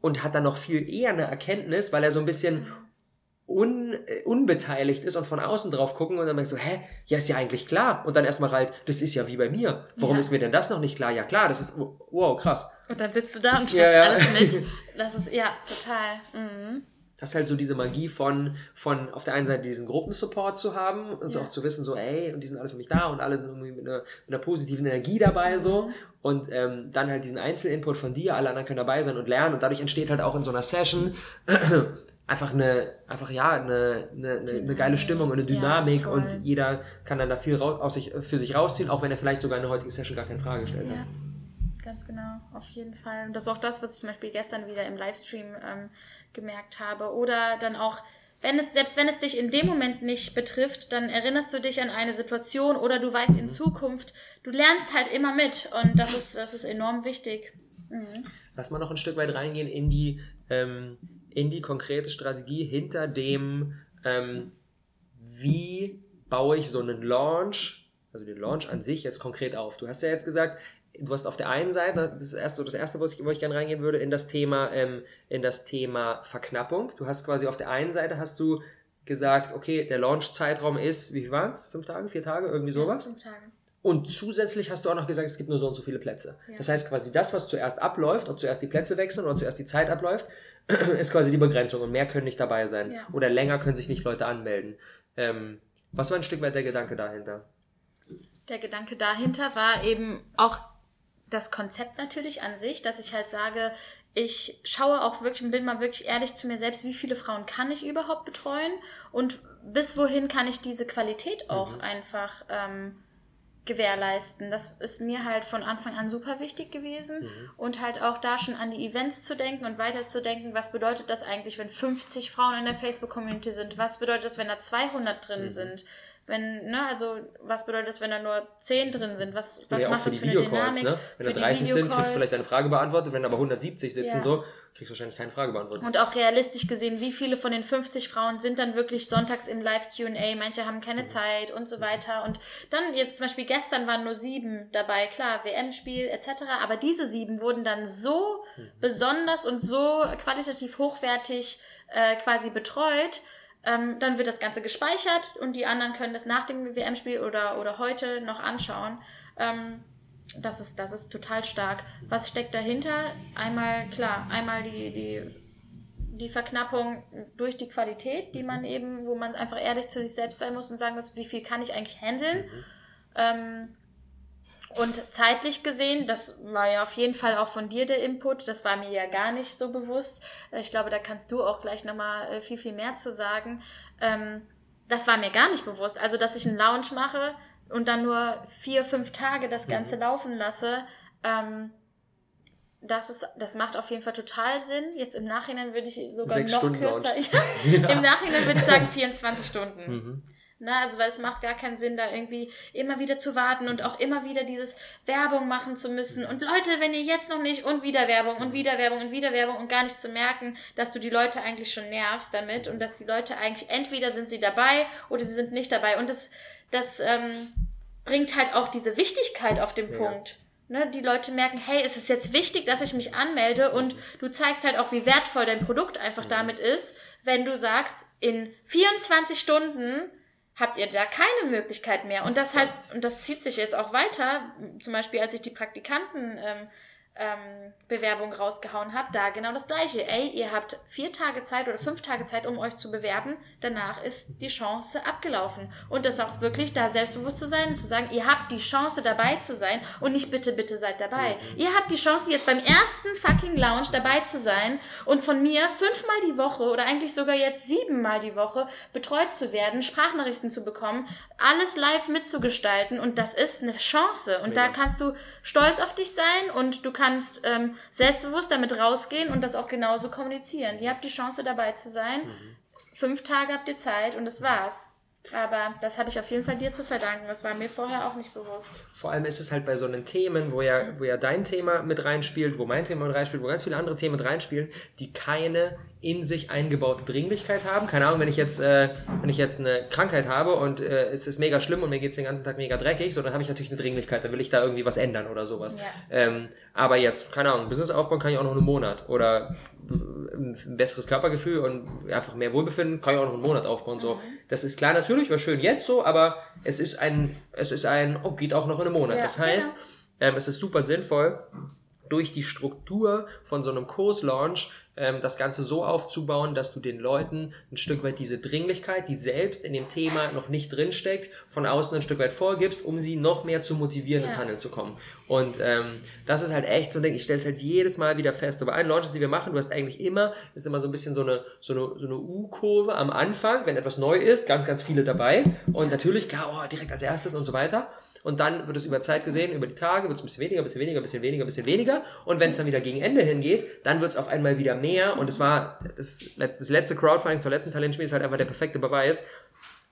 Speaker 1: und hat dann noch viel eher eine Erkenntnis, weil er so ein bisschen un, äh, unbeteiligt ist und von außen drauf gucken und dann merkt so, hä, ja, ist ja eigentlich klar. Und dann erstmal halt, das ist ja wie bei mir. Warum ja. ist mir denn das noch nicht klar? Ja, klar, das ist, wow, krass.
Speaker 2: Und dann sitzt du da und schreibst ja, ja. alles mit. <laughs> Das ist, ja, total. Mhm
Speaker 1: das ist halt so diese Magie von, von auf der einen Seite diesen Gruppensupport zu haben und so auch zu wissen, so, ey, und die sind alle für mich da und alle sind irgendwie mit einer, mit einer positiven Energie dabei, so. Mhm. Und ähm, dann halt diesen Einzelinput von dir, alle anderen können dabei sein und lernen und dadurch entsteht halt auch in so einer Session <clears throat> einfach eine, einfach ja, eine, eine, eine, eine geile Stimmung und eine Dynamik ja, und jeder kann dann da viel raus, aus sich, für sich rausziehen, auch wenn er vielleicht sogar in der heutigen Session gar keine Frage gestellt ja. hat.
Speaker 2: Ganz genau, auf jeden Fall. Und das ist auch das, was ich zum Beispiel gestern wieder im Livestream ähm, gemerkt habe. Oder dann auch, wenn es, selbst wenn es dich in dem Moment nicht betrifft, dann erinnerst du dich an eine Situation oder du weißt in mhm. Zukunft, du lernst halt immer mit und das ist, das ist enorm wichtig. Mhm.
Speaker 1: Lass mal noch ein Stück weit reingehen in die, ähm, in die konkrete Strategie hinter dem, ähm, wie baue ich so einen Launch, also den Launch an sich jetzt konkret auf. Du hast ja jetzt gesagt, du hast auf der einen Seite, das erste, das erste, wo ich, wo ich gerne reingehen würde, in das Thema, ähm, in das Thema Verknappung. Du hast quasi auf der einen Seite hast du gesagt, okay, der Launch-Zeitraum ist, wie viel waren es? Fünf Tage, vier Tage, irgendwie sowas? Ja, fünf Tage. Und zusätzlich hast du auch noch gesagt, es gibt nur so und so viele Plätze. Ja. Das heißt quasi das, was zuerst abläuft, ob zuerst die Plätze wechseln oder zuerst die Zeit abläuft, <clears throat> ist quasi die Begrenzung und mehr können nicht dabei sein. Ja. Oder länger können sich nicht Leute anmelden. Ähm, was war ein Stück weit der Gedanke dahinter?
Speaker 2: Der Gedanke dahinter war eben auch das Konzept natürlich an sich, dass ich halt sage, ich schaue auch wirklich und bin mal wirklich ehrlich zu mir selbst, wie viele Frauen kann ich überhaupt betreuen und bis wohin kann ich diese Qualität auch mhm. einfach ähm, gewährleisten. Das ist mir halt von Anfang an super wichtig gewesen mhm. und halt auch da schon an die Events zu denken und weiter zu denken, was bedeutet das eigentlich, wenn 50 Frauen in der Facebook-Community sind? Was bedeutet das, wenn da 200 drin mhm. sind? Wenn, ne, also was bedeutet das, wenn da nur 10 drin sind? Was, was macht das für eine Dynamik?
Speaker 1: Ne? Wenn da 30 sind, kriegst du vielleicht deine Frage beantwortet. Wenn aber 170 sitzen ja. so, kriegst du wahrscheinlich keine Frage beantwortet.
Speaker 2: Und auch realistisch gesehen, wie viele von den 50 Frauen sind dann wirklich sonntags im Live-Q&A? Manche haben keine mhm. Zeit und so mhm. weiter. Und dann jetzt zum Beispiel gestern waren nur sieben dabei. Klar, WM-Spiel etc. Aber diese sieben wurden dann so mhm. besonders und so qualitativ hochwertig äh, quasi betreut, ähm, dann wird das Ganze gespeichert und die anderen können das nach dem WM-Spiel oder, oder heute noch anschauen. Ähm, das ist, das ist total stark. Was steckt dahinter? Einmal, klar, einmal die, die, die Verknappung durch die Qualität, die man eben, wo man einfach ehrlich zu sich selbst sein muss und sagen muss, wie viel kann ich eigentlich handeln. Mhm. Ähm, und zeitlich gesehen, das war ja auf jeden Fall auch von dir der Input, das war mir ja gar nicht so bewusst. Ich glaube, da kannst du auch gleich nochmal äh, viel, viel mehr zu sagen. Ähm, das war mir gar nicht bewusst. Also, dass ich einen Lounge mache und dann nur vier, fünf Tage das Ganze mhm. laufen lasse, ähm, das, ist, das macht auf jeden Fall total Sinn. Jetzt im Nachhinein würde ich sogar Sechs noch Stunden kürzer. <laughs> <laughs> ja. Im Nachhinein würde ich sagen <laughs> 24 Stunden. Mhm. Ne? Also, weil es macht gar keinen Sinn, da irgendwie immer wieder zu warten und auch immer wieder dieses Werbung machen zu müssen. Und Leute, wenn ihr jetzt noch nicht und wieder Werbung und wieder Werbung und wieder Werbung und gar nicht zu merken, dass du die Leute eigentlich schon nervst damit und dass die Leute eigentlich entweder sind sie dabei oder sie sind nicht dabei. Und das, das ähm, bringt halt auch diese Wichtigkeit auf den ja. Punkt. Ne, die Leute merken, hey, es ist jetzt wichtig, dass ich mich anmelde und du zeigst halt auch, wie wertvoll dein Produkt einfach damit ist, wenn du sagst, in 24 Stunden habt ihr da keine Möglichkeit mehr. Und das halt, und das zieht sich jetzt auch weiter, zum Beispiel als ich die Praktikanten ähm, ähm, Bewerbung rausgehauen habe, da genau das gleiche. Ey, ihr habt vier Tage Zeit oder fünf Tage Zeit, um euch zu bewerben. Danach ist die Chance abgelaufen. Und das auch wirklich da selbstbewusst zu sein und zu sagen, ihr habt die Chance dabei zu sein und nicht bitte, bitte seid dabei. Mhm. Ihr habt die Chance jetzt beim ersten fucking Lounge dabei zu sein und von mir fünfmal die Woche oder eigentlich sogar jetzt siebenmal die Woche betreut zu werden, Sprachnachrichten zu bekommen, alles live mitzugestalten und das ist eine Chance. Und ja. da kannst du stolz auf dich sein und du kannst kannst ähm, selbstbewusst damit rausgehen und das auch genauso kommunizieren. Ihr habt die Chance dabei zu sein. Mhm. Fünf Tage habt ihr Zeit und das war's. Aber das habe ich auf jeden Fall dir zu verdanken. Das war mir vorher auch nicht bewusst.
Speaker 1: Vor allem ist es halt bei so einen Themen, wo ja, wo ja dein Thema mit reinspielt, wo mein Thema mit reinspielt, wo ganz viele andere Themen mit reinspielen, die keine in sich eingebaute Dringlichkeit haben. Keine Ahnung, wenn ich jetzt, äh, wenn ich jetzt eine Krankheit habe und äh, es ist mega schlimm und mir geht es den ganzen Tag mega dreckig, so dann habe ich natürlich eine Dringlichkeit, dann will ich da irgendwie was ändern oder sowas. Ja. Ähm, aber jetzt, keine Ahnung, Business aufbauen kann ich auch noch einen Monat oder ein besseres Körpergefühl und einfach mehr Wohlbefinden kann ich auch noch einen Monat aufbauen. So, mhm. das ist klar natürlich, war schön jetzt so, aber es ist ein, es ist ein, oh, geht auch noch in einem Monat. Ja, das heißt, ja. ähm, es ist super sinnvoll, durch die Struktur von so einem Kurslaunch ähm, das Ganze so aufzubauen, dass du den Leuten ein Stück weit diese Dringlichkeit, die selbst in dem Thema noch nicht drinsteckt, von außen ein Stück weit vorgibst, um sie noch mehr zu motivieren, ja. ins Handeln zu kommen. Und ähm, das ist halt echt so ein Ding, ich stelle es halt jedes Mal wieder fest. Aber allen Launches, die wir machen, du hast eigentlich immer, ist immer so ein bisschen so eine, so eine, so eine U-Kurve am Anfang, wenn etwas neu ist, ganz, ganz viele dabei. Und natürlich, klar, oh, direkt als erstes und so weiter. Und dann wird es über Zeit gesehen, über die Tage wird es ein bisschen weniger, ein bisschen weniger, ein bisschen weniger, ein bisschen weniger. Und wenn es dann wieder gegen Ende hingeht, dann wird es auf einmal wieder mehr. Und es war das, das letzte Crowdfunding zur letzten Talentspiel ist halt einfach der perfekte Beweis.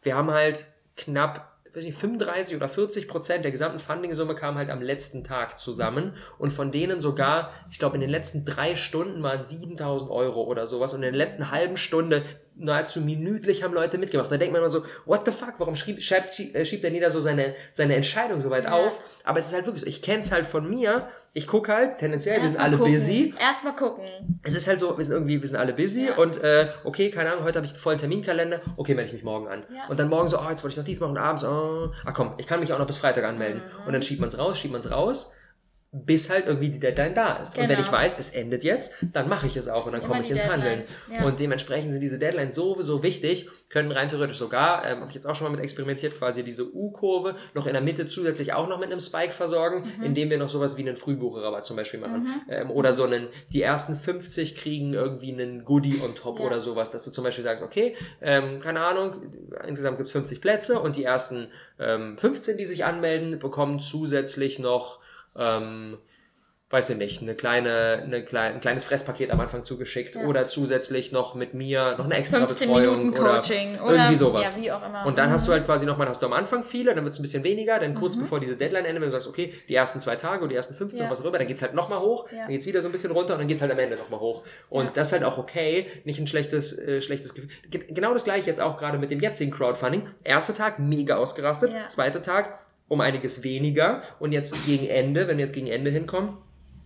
Speaker 1: Wir haben halt knapp weiß nicht, 35 oder 40 Prozent der gesamten Funding-Summe kam halt am letzten Tag zusammen und von denen sogar, ich glaube, in den letzten drei Stunden waren 7000 Euro oder sowas und in der letzten halben Stunde nahezu minütlich haben Leute mitgemacht. Da denkt man immer so, what the fuck, warum schrieb, schiebt, äh, schiebt der nieder so seine, seine Entscheidung so weit ja. auf? Aber es ist halt wirklich so, ich kenne es halt von mir, ich gucke halt, tendenziell, Erst wir sind alle
Speaker 2: gucken.
Speaker 1: busy.
Speaker 2: Erstmal gucken.
Speaker 1: Es ist halt so, wir sind irgendwie, wir sind alle busy ja. und äh, okay, keine Ahnung, heute habe ich einen vollen Terminkalender, okay, melde ich mich morgen an. Ja. Und dann morgen so, oh, jetzt wollte ich noch dies machen und abends, oh, ah komm, ich kann mich auch noch bis Freitag anmelden. Mhm. Und dann schiebt man es raus, schiebt man es raus bis halt irgendwie die Deadline da ist. Genau. Und wenn ich genau. weiß, es endet jetzt, dann mache ich es auch und dann komme ich ins Deadlines. Handeln. Ja. Und dementsprechend sind diese Deadlines sowieso wichtig, können rein theoretisch sogar, ähm, habe ich jetzt auch schon mal mit experimentiert, quasi diese U-Kurve noch in der Mitte zusätzlich auch noch mit einem Spike versorgen, mhm. indem wir noch sowas wie einen Frühbucherrabatt zum Beispiel machen. Mhm. Ähm, oder so einen, die ersten 50 kriegen irgendwie einen Goodie on top ja. oder sowas, dass du zum Beispiel sagst, okay, ähm, keine Ahnung, insgesamt gibt es 50 Plätze und die ersten ähm, 15, die sich anmelden, bekommen zusätzlich noch ähm, weiß ich nicht, eine kleine, eine kleine, ein kleines Fresspaket am Anfang zugeschickt ja. oder zusätzlich noch mit mir noch eine extra 15 Betreuung Minuten Coaching oder, irgendwie sowas. Ja, wie auch immer. Und dann mhm. hast du halt quasi nochmal, hast du am Anfang viele, dann wird es ein bisschen weniger, dann kurz mhm. bevor diese Deadline endet, wenn du sagst, okay, die ersten zwei Tage oder die ersten 15 ja. was rüber, dann geht's halt nochmal hoch, ja. dann geht's wieder so ein bisschen runter und dann geht's halt am Ende nochmal hoch. Und das ist halt auch okay, nicht ein schlechtes, äh, schlechtes Gefühl. Genau das gleiche jetzt auch gerade mit dem jetzigen Crowdfunding. Erster Tag mega ausgerastet, zweiter Tag um einiges weniger und jetzt gegen Ende, wenn wir jetzt gegen Ende hinkommen,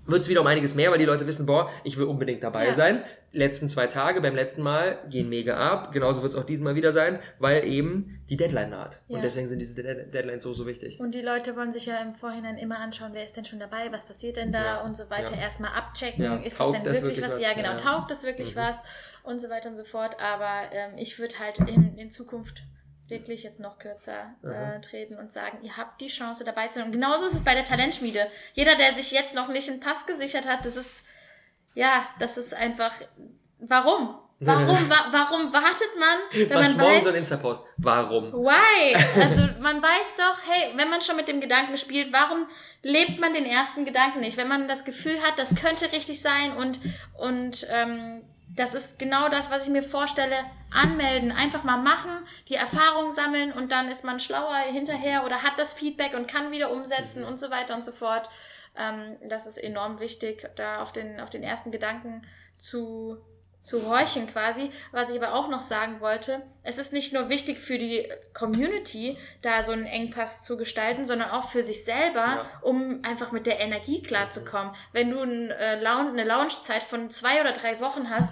Speaker 1: wird es wieder um einiges mehr, weil die Leute wissen, boah, ich will unbedingt dabei ja. sein. Letzten zwei Tage beim letzten Mal gehen mega ab. Genauso wird es auch diesmal wieder sein, weil eben die Deadline naht. Ja. Und deswegen sind diese Deadlines so, so wichtig.
Speaker 2: Und die Leute wollen sich ja im Vorhinein immer anschauen, wer ist denn schon dabei, was passiert denn da ja. und so weiter. Erstmal abchecken, ist das denn das wirklich, was? was? Ja, genau, taugt das wirklich mhm. was und so weiter und so fort. Aber ähm, ich würde halt in, in Zukunft wirklich jetzt noch kürzer äh, treten und sagen, ihr habt die Chance dabei zu sein. Und genauso ist es bei der Talentschmiede. Jeder, der sich jetzt noch nicht einen Pass gesichert hat, das ist, ja, das ist einfach, warum? <laughs> Warum, wa warum wartet man, wenn Mach man morgen weiß... so ein
Speaker 1: Insta-Post. Warum?
Speaker 2: Why? <laughs> Also man weiß doch, hey, wenn man schon mit dem Gedanken spielt, warum lebt man den ersten Gedanken nicht? Wenn man das Gefühl hat, das könnte richtig sein und, und ähm, das ist genau das, was ich mir vorstelle. Anmelden, einfach mal machen, die Erfahrung sammeln und dann ist man schlauer hinterher oder hat das Feedback und kann wieder umsetzen und so weiter und so fort. Ähm, das ist enorm wichtig, da auf den, auf den ersten Gedanken zu, zu horchen quasi. Was ich aber auch noch sagen wollte, es ist nicht nur wichtig für die Community, da so einen Engpass zu gestalten, sondern auch für sich selber, ja. um einfach mit der Energie klarzukommen. Wenn du äh, eine Launchzeit von zwei oder drei Wochen hast,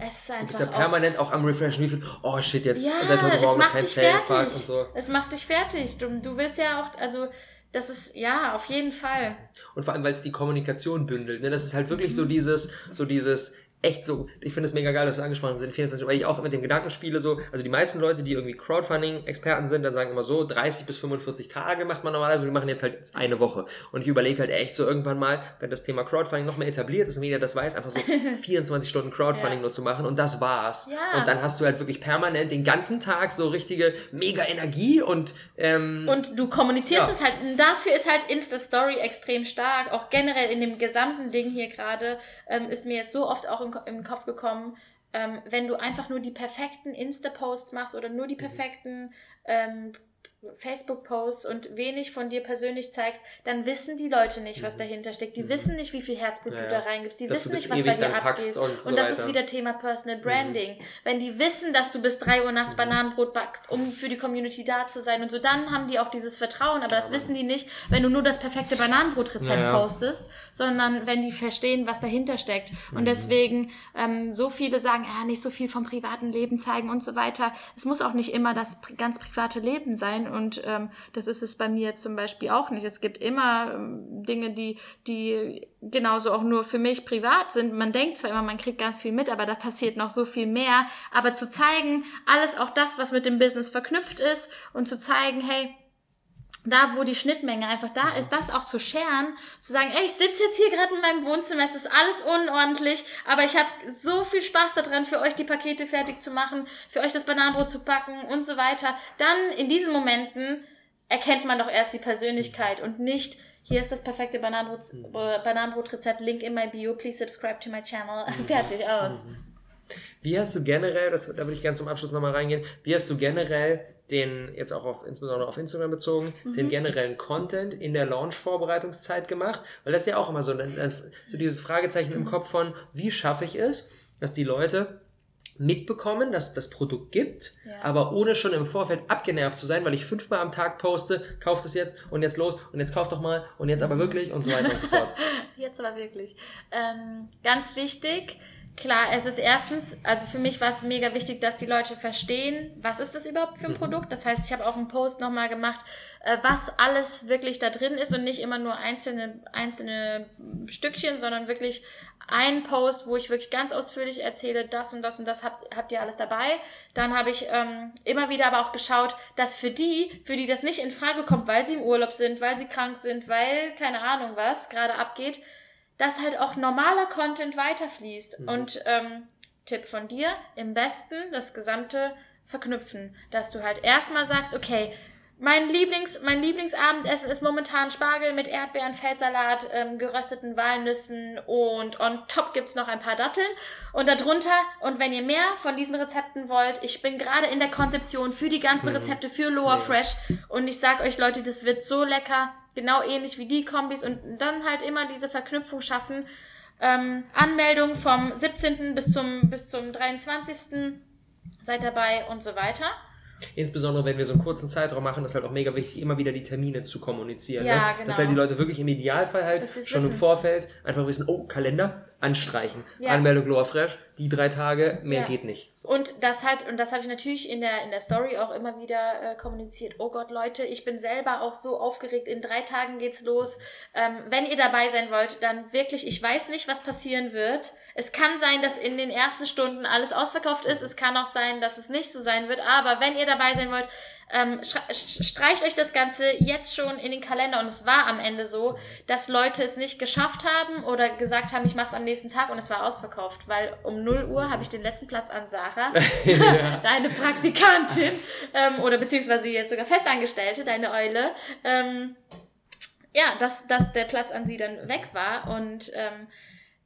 Speaker 2: Es ist einfach
Speaker 1: du bist ja permanent auch, auch am Refreshen, wie viel, oh shit, jetzt
Speaker 2: ja,
Speaker 1: seit heute Morgen
Speaker 2: kein Sale und so. Es macht dich fertig. Du, du willst ja auch, also das ist, ja, auf jeden Fall.
Speaker 1: Und vor allem, weil es die Kommunikation bündelt. Ne? Das ist halt wirklich mhm. so dieses, so dieses, echt so, ich finde es mega geil, dass du angesprochen hast, 24, weil ich auch mit dem Gedanken spiele, so, also die meisten Leute, die irgendwie Crowdfunding-Experten sind, dann sagen immer so, 30 bis 45 Tage macht man normalerweise, wir machen jetzt halt eine Woche. Und ich überlege halt echt so irgendwann mal, wenn das Thema Crowdfunding noch mehr etabliert ist und jeder das weiß, einfach so <laughs> 24 Stunden Crowdfunding ja. nur zu machen und das war's. Ja. Und dann hast du halt wirklich permanent den ganzen Tag so richtige mega Energie und ähm,
Speaker 2: Und du kommunizierst ja. es halt, dafür ist halt Insta-Story extrem stark, auch generell in dem gesamten Ding hier gerade, ähm, ist mir jetzt so oft auch im im Kopf gekommen, ähm, wenn du einfach nur die perfekten Insta-Posts machst oder nur die mhm. perfekten ähm, Facebook-Posts und wenig von dir persönlich zeigst, dann wissen die Leute nicht, was mhm. dahinter steckt. Die mhm. wissen nicht, wie viel Herzblut ja, du da reingibst. Die wissen nicht, was bei dir abgeht. Und, so und, das weiter. ist wieder Thema Personal mhm. Branding. Mhm. Wenn die wissen, dass du bis drei Uhr nachts mhm. Bananenbrot backst, um für die Community da zu sein und so, dann haben die auch dieses Vertrauen. Aber das wissen die nicht, wenn du nur das perfekte Bananenbrotrezept ja, postest, sondern wenn die verstehen, was dahinter steckt. Und deswegen ähm, so viele sagen, ja, nicht so viel vom privaten Leben zeigen und so weiter. Es muss auch nicht immer das ganz private Leben sein und ähm, das ist es bei mir jetzt zum Beispiel auch nicht. Es gibt immer ähm, Dinge, die, die genauso auch nur für mich privat sind. Man denkt zwar immer, man kriegt ganz viel mit, aber da passiert noch so viel mehr. Aber zu zeigen, alles auch das, was mit dem Business verknüpft ist und zu zeigen, hey, da, wo die Schnittmenge einfach da ist, das auch zu scheren, zu sagen, ey, ich sitze jetzt hier gerade in meinem Wohnzimmer, es ist alles unordentlich, aber ich habe so viel Spaß daran, für euch die Pakete fertig zu machen, für euch das Bananenbrot zu packen und so weiter. Dann in diesen Momenten erkennt man doch erst die Persönlichkeit und nicht, hier ist das perfekte Bananenbrot, mhm. Bananenbrotrezept, Link in my Bio, please subscribe to my channel. <laughs> Fertig aus. Mhm.
Speaker 1: Wie hast du generell, das, da würde ich gerne zum Abschluss nochmal reingehen, wie hast du generell den, jetzt auch auf, insbesondere auf Instagram bezogen, mhm. den generellen Content in der Launch-Vorbereitungszeit gemacht? Weil das ist ja auch immer so, so dieses Fragezeichen mhm. im Kopf von, wie schaffe ich es, dass die Leute mitbekommen, dass es das Produkt gibt, ja. aber ohne schon im Vorfeld abgenervt zu sein, weil ich fünfmal am Tag poste, kauft es jetzt und jetzt los und jetzt kauft doch mal und jetzt aber wirklich und so weiter und so fort. <laughs>
Speaker 2: Jetzt aber wirklich. Ähm, ganz wichtig, Klar, es ist erstens, also für mich war es mega wichtig, dass die Leute verstehen, was ist das überhaupt für ein mhm. Produkt. Das heißt, ich habe auch einen Post nochmal gemacht, äh, was alles wirklich da drin ist und nicht immer nur einzelne, einzelne Stückchen, sondern wirklich ein Post, wo ich wirklich ganz ausführlich erzähle, das und das und das habt, habt ihr alles dabei. Dann habe ich ähm, immer wieder aber auch geschaut, dass für die, für die das nicht in Frage kommt, weil sie im Urlaub sind, weil sie krank sind, weil keine Ahnung was gerade abgeht, dass halt auch normaler Content weiterfließt. Mhm. Und ähm, Tipp von dir, im besten das gesamte verknüpfen, dass du halt erstmal sagst, okay, mein, Lieblings, mein Lieblingsabendessen ist momentan Spargel mit Erdbeeren, Feldsalat, ähm, gerösteten Walnüssen und on top gibt's noch ein paar Datteln. Und darunter, und wenn ihr mehr von diesen Rezepten wollt, ich bin gerade in der Konzeption für die ganzen mhm. Rezepte für Lower Fresh und ich sag euch Leute, das wird so lecker genau ähnlich wie die Kombis und dann halt immer diese Verknüpfung schaffen. Ähm, Anmeldung vom 17. bis zum, bis zum 23. Seid dabei und so weiter.
Speaker 1: Insbesondere wenn wir so einen kurzen Zeitraum machen, ist halt auch mega wichtig, immer wieder die Termine zu kommunizieren. Ja, ne? genau. Dass halt die Leute wirklich im Idealfall halt schon wissen. im Vorfeld einfach wissen, oh, Kalender, anstreichen. Ja. Anmeldung Lower Fresh, die drei Tage, mehr ja. geht nicht.
Speaker 2: So. Und das halt, und das habe ich natürlich in der, in der Story auch immer wieder äh, kommuniziert. Oh Gott, Leute, ich bin selber auch so aufgeregt. In drei Tagen geht's los. Ähm, wenn ihr dabei sein wollt, dann wirklich, ich weiß nicht, was passieren wird. Es kann sein, dass in den ersten Stunden alles ausverkauft ist. Es kann auch sein, dass es nicht so sein wird. Aber wenn ihr dabei sein wollt, ähm, streicht euch das Ganze jetzt schon in den Kalender. Und es war am Ende so, dass Leute es nicht geschafft haben oder gesagt haben, ich mache es am nächsten Tag und es war ausverkauft. Weil um 0 Uhr habe ich den letzten Platz an Sarah, <laughs> <laughs> deine Praktikantin, ähm, oder beziehungsweise jetzt sogar Festangestellte, deine Eule. Ähm, ja, dass, dass der Platz an sie dann weg war und ähm,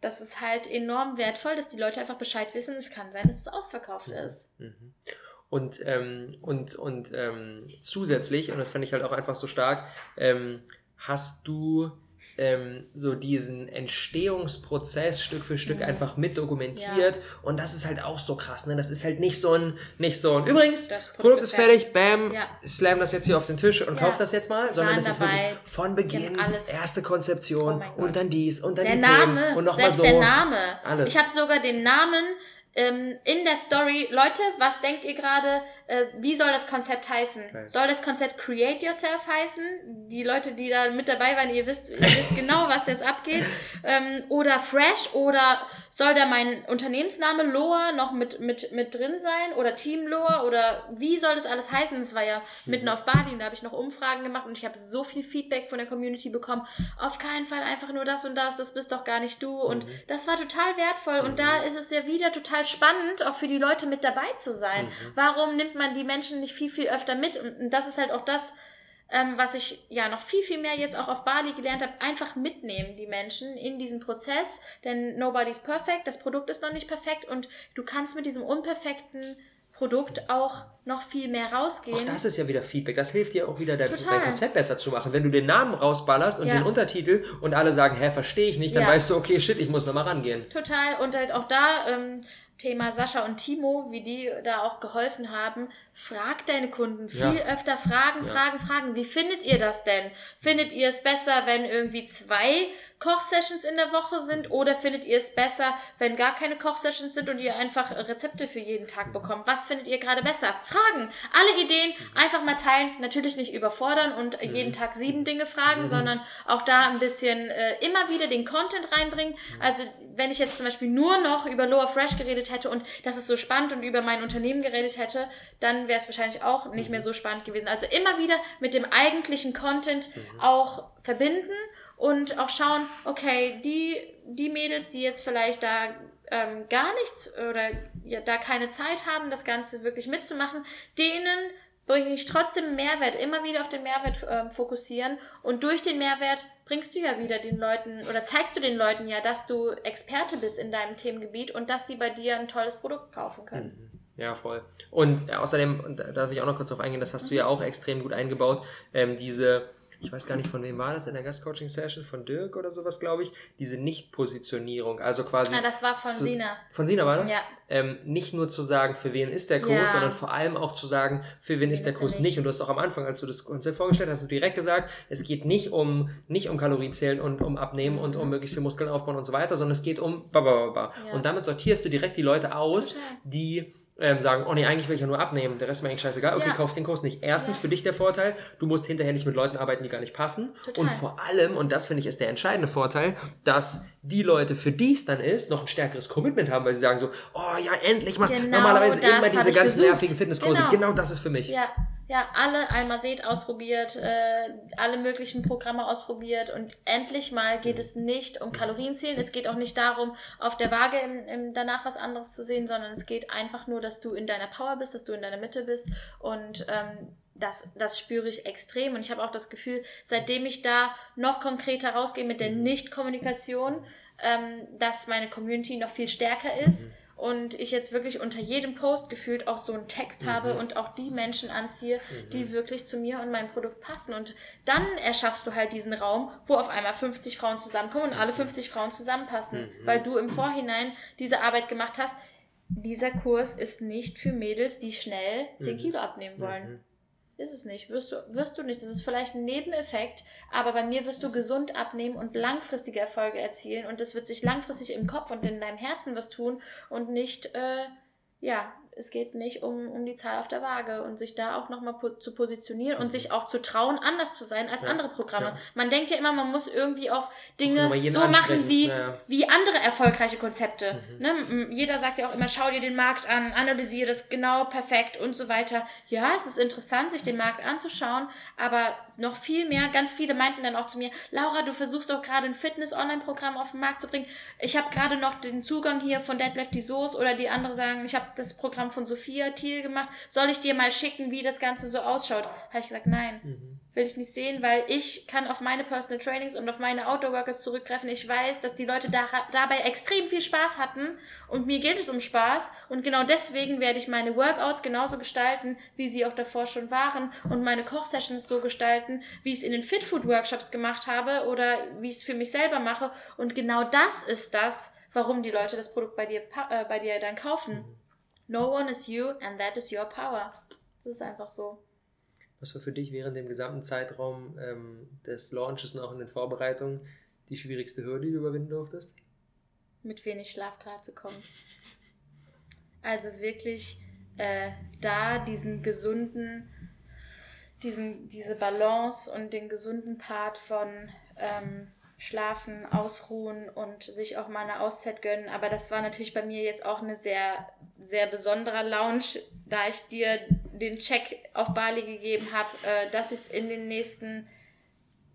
Speaker 2: das ist halt enorm wertvoll, dass die Leute einfach Bescheid wissen, es kann sein, dass es ausverkauft ist. Mhm.
Speaker 1: Und, ähm, und, und ähm, zusätzlich, und das fand ich halt auch einfach so stark, ähm, hast du ähm, so diesen Entstehungsprozess Stück für Stück ja. einfach mit dokumentiert. Ja. Und das ist halt auch so krass. Ne? Das ist halt nicht so ein, nicht so ein, übrigens, Produkt, Produkt ist fertig, bam, ja. slam das jetzt hier auf den Tisch und ja. kauf das jetzt mal, sondern es ist wirklich von Beginn, erste Konzeption oh und dann dies und dann
Speaker 2: der
Speaker 1: die
Speaker 2: Name,
Speaker 1: Themen und
Speaker 2: nochmal so. der Name. Alles. Ich habe sogar den Namen ähm, in der Story, Leute, was denkt ihr gerade, äh, wie soll das Konzept heißen? Okay. Soll das Konzept Create Yourself heißen? Die Leute, die da mit dabei waren, ihr wisst, ihr wisst genau, was jetzt abgeht. <laughs> Ähm, oder Fresh oder soll da mein Unternehmensname Loa noch mit, mit, mit drin sein? Oder Team Loa? Oder wie soll das alles heißen? Das war ja mitten mhm. auf Bali und da habe ich noch Umfragen gemacht und ich habe so viel Feedback von der Community bekommen. Auf keinen Fall einfach nur das und das, das bist doch gar nicht du. Und mhm. das war total wertvoll und da mhm. ist es ja wieder total spannend, auch für die Leute mit dabei zu sein. Mhm. Warum nimmt man die Menschen nicht viel, viel öfter mit? Und das ist halt auch das, ähm, was ich ja noch viel, viel mehr jetzt auch auf Bali gelernt habe, einfach mitnehmen die Menschen in diesen Prozess, denn nobody's perfect, das Produkt ist noch nicht perfekt und du kannst mit diesem unperfekten Produkt auch noch viel mehr rausgehen. Auch
Speaker 1: das ist ja wieder Feedback. Das hilft dir auch wieder, dein, dein Konzept besser zu machen. Wenn du den Namen rausballerst und ja. den Untertitel und alle sagen, hä, verstehe ich nicht, dann ja. weißt du, okay, shit, ich muss nochmal rangehen.
Speaker 2: Total. Und halt auch da, ähm, Thema Sascha und Timo, wie die da auch geholfen haben, Frag deine Kunden viel ja. öfter fragen, ja. fragen, fragen. Wie findet ihr das denn? Findet ihr es besser, wenn irgendwie zwei Kochsessions in der Woche sind oder findet ihr es besser, wenn gar keine Kochsessions sind und ihr einfach Rezepte für jeden Tag bekommt? Was findet ihr gerade besser? Fragen. Alle Ideen einfach mal teilen. Natürlich nicht überfordern und mhm. jeden Tag sieben Dinge fragen, mhm. sondern auch da ein bisschen äh, immer wieder den Content reinbringen. Also wenn ich jetzt zum Beispiel nur noch über Lower Fresh geredet hätte und das ist so spannend und über mein Unternehmen geredet hätte, dann wäre es wahrscheinlich auch nicht mehr mhm. so spannend gewesen. Also immer wieder mit dem eigentlichen Content mhm. auch verbinden und auch schauen, okay, die, die Mädels, die jetzt vielleicht da ähm, gar nichts oder ja, da keine Zeit haben, das Ganze wirklich mitzumachen, denen bringe ich trotzdem Mehrwert, immer wieder auf den Mehrwert ähm, fokussieren und durch den Mehrwert bringst du ja wieder den Leuten oder zeigst du den Leuten ja, dass du Experte bist in deinem Themengebiet und dass sie bei dir ein tolles Produkt kaufen können.
Speaker 1: Mhm. Ja, voll. Und äh, außerdem, und da darf ich auch noch kurz drauf eingehen, das hast du ja auch extrem gut eingebaut, ähm, diese, ich weiß gar nicht, von wem war das in der Gastcoaching-Session, von Dirk oder sowas, glaube ich, diese Nicht-Positionierung, also quasi...
Speaker 2: Ja, ah, das war von
Speaker 1: zu,
Speaker 2: Sina.
Speaker 1: Von Sina war das? Ja. Ähm, nicht nur zu sagen, für wen ist der Kurs, ja. sondern vor allem auch zu sagen, für wen, wen ist der Kurs nicht. nicht. Und du hast auch am Anfang, als du das Konzept vorgestellt hast, hast du direkt gesagt, es geht nicht um, nicht um Kalorienzählen und um Abnehmen und um mhm. möglichst viel Muskeln aufbauen und so weiter, sondern es geht um... Ja. Und damit sortierst du direkt die Leute aus, Total. die ähm, sagen, oh nee, eigentlich will ich ja nur abnehmen, der Rest ist mir eigentlich scheißegal, okay, ja. kauf den Kurs nicht. Erstens ja. für dich der Vorteil, du musst hinterher nicht mit Leuten arbeiten, die gar nicht passen. Total. Und vor allem, und das finde ich ist der entscheidende Vorteil, dass die Leute, für die es dann ist, noch ein stärkeres Commitment haben, weil sie sagen so, oh ja, endlich macht genau normalerweise immer diese ganz nervigen Fitnesskurse. Genau. genau das ist für mich.
Speaker 2: Ja. Ja, alle einmal seht ausprobiert, äh, alle möglichen Programme ausprobiert und endlich mal geht es nicht um Kalorienzielen. Es geht auch nicht darum, auf der Waage im, im danach was anderes zu sehen, sondern es geht einfach nur, dass du in deiner Power bist, dass du in deiner Mitte bist. Und ähm, das, das spüre ich extrem. Und ich habe auch das Gefühl, seitdem ich da noch konkreter rausgehe mit der Nicht-Kommunikation, ähm, dass meine Community noch viel stärker ist und ich jetzt wirklich unter jedem Post gefühlt auch so einen Text mhm. habe und auch die Menschen anziehe, mhm. die wirklich zu mir und meinem Produkt passen. Und dann erschaffst du halt diesen Raum, wo auf einmal 50 Frauen zusammenkommen und alle 50 Frauen zusammenpassen, mhm. weil du im Vorhinein diese Arbeit gemacht hast. Dieser Kurs ist nicht für Mädels, die schnell 10 mhm. Kilo abnehmen wollen. Ist es nicht. Wirst du, wirst du nicht. Das ist vielleicht ein Nebeneffekt, aber bei mir wirst du gesund abnehmen und langfristige Erfolge erzielen und das wird sich langfristig im Kopf und in deinem Herzen was tun und nicht, äh, ja, es geht nicht um, um die Zahl auf der Waage und sich da auch nochmal po zu positionieren und mhm. sich auch zu trauen, anders zu sein als ja. andere Programme. Ja. Man denkt ja immer, man muss irgendwie auch Dinge so machen wie, ja. wie andere erfolgreiche Konzepte. Mhm. Ne? Jeder sagt ja auch immer, schau dir den Markt an, analysiere das genau perfekt und so weiter. Ja, es ist interessant, sich den Markt anzuschauen, aber noch viel mehr, ganz viele meinten dann auch zu mir, Laura, du versuchst doch gerade ein Fitness-Online-Programm auf den Markt zu bringen. Ich habe gerade noch den Zugang hier von Deadlift die Soße oder die andere sagen, ich habe das Programm von Sophia Thiel gemacht. Soll ich dir mal schicken, wie das Ganze so ausschaut? Habe ich gesagt, nein. Mhm will ich nicht sehen, weil ich kann auf meine Personal Trainings und auf meine Outdoor Workouts zurückgreifen. Ich weiß, dass die Leute da, dabei extrem viel Spaß hatten und mir geht es um Spaß und genau deswegen werde ich meine Workouts genauso gestalten, wie sie auch davor schon waren und meine Kochsessions so gestalten, wie ich es in den Fit Food Workshops gemacht habe oder wie ich es für mich selber mache und genau das ist das, warum die Leute das Produkt bei dir, äh, bei dir dann kaufen. No one is you and that is your power. Das ist einfach so.
Speaker 1: Was war für dich während dem gesamten Zeitraum ähm, des Launches und auch in den Vorbereitungen die schwierigste Hürde, die du überwinden durftest?
Speaker 2: Mit wenig Schlaf klarzukommen. Also wirklich äh, da diesen gesunden, diesen, diese Balance und den gesunden Part von ähm, Schlafen, Ausruhen und sich auch mal eine Auszeit gönnen. Aber das war natürlich bei mir jetzt auch eine sehr, sehr besonderer Lounge, da ich dir den Check auf Bali gegeben habe, äh, dass ich es in den nächsten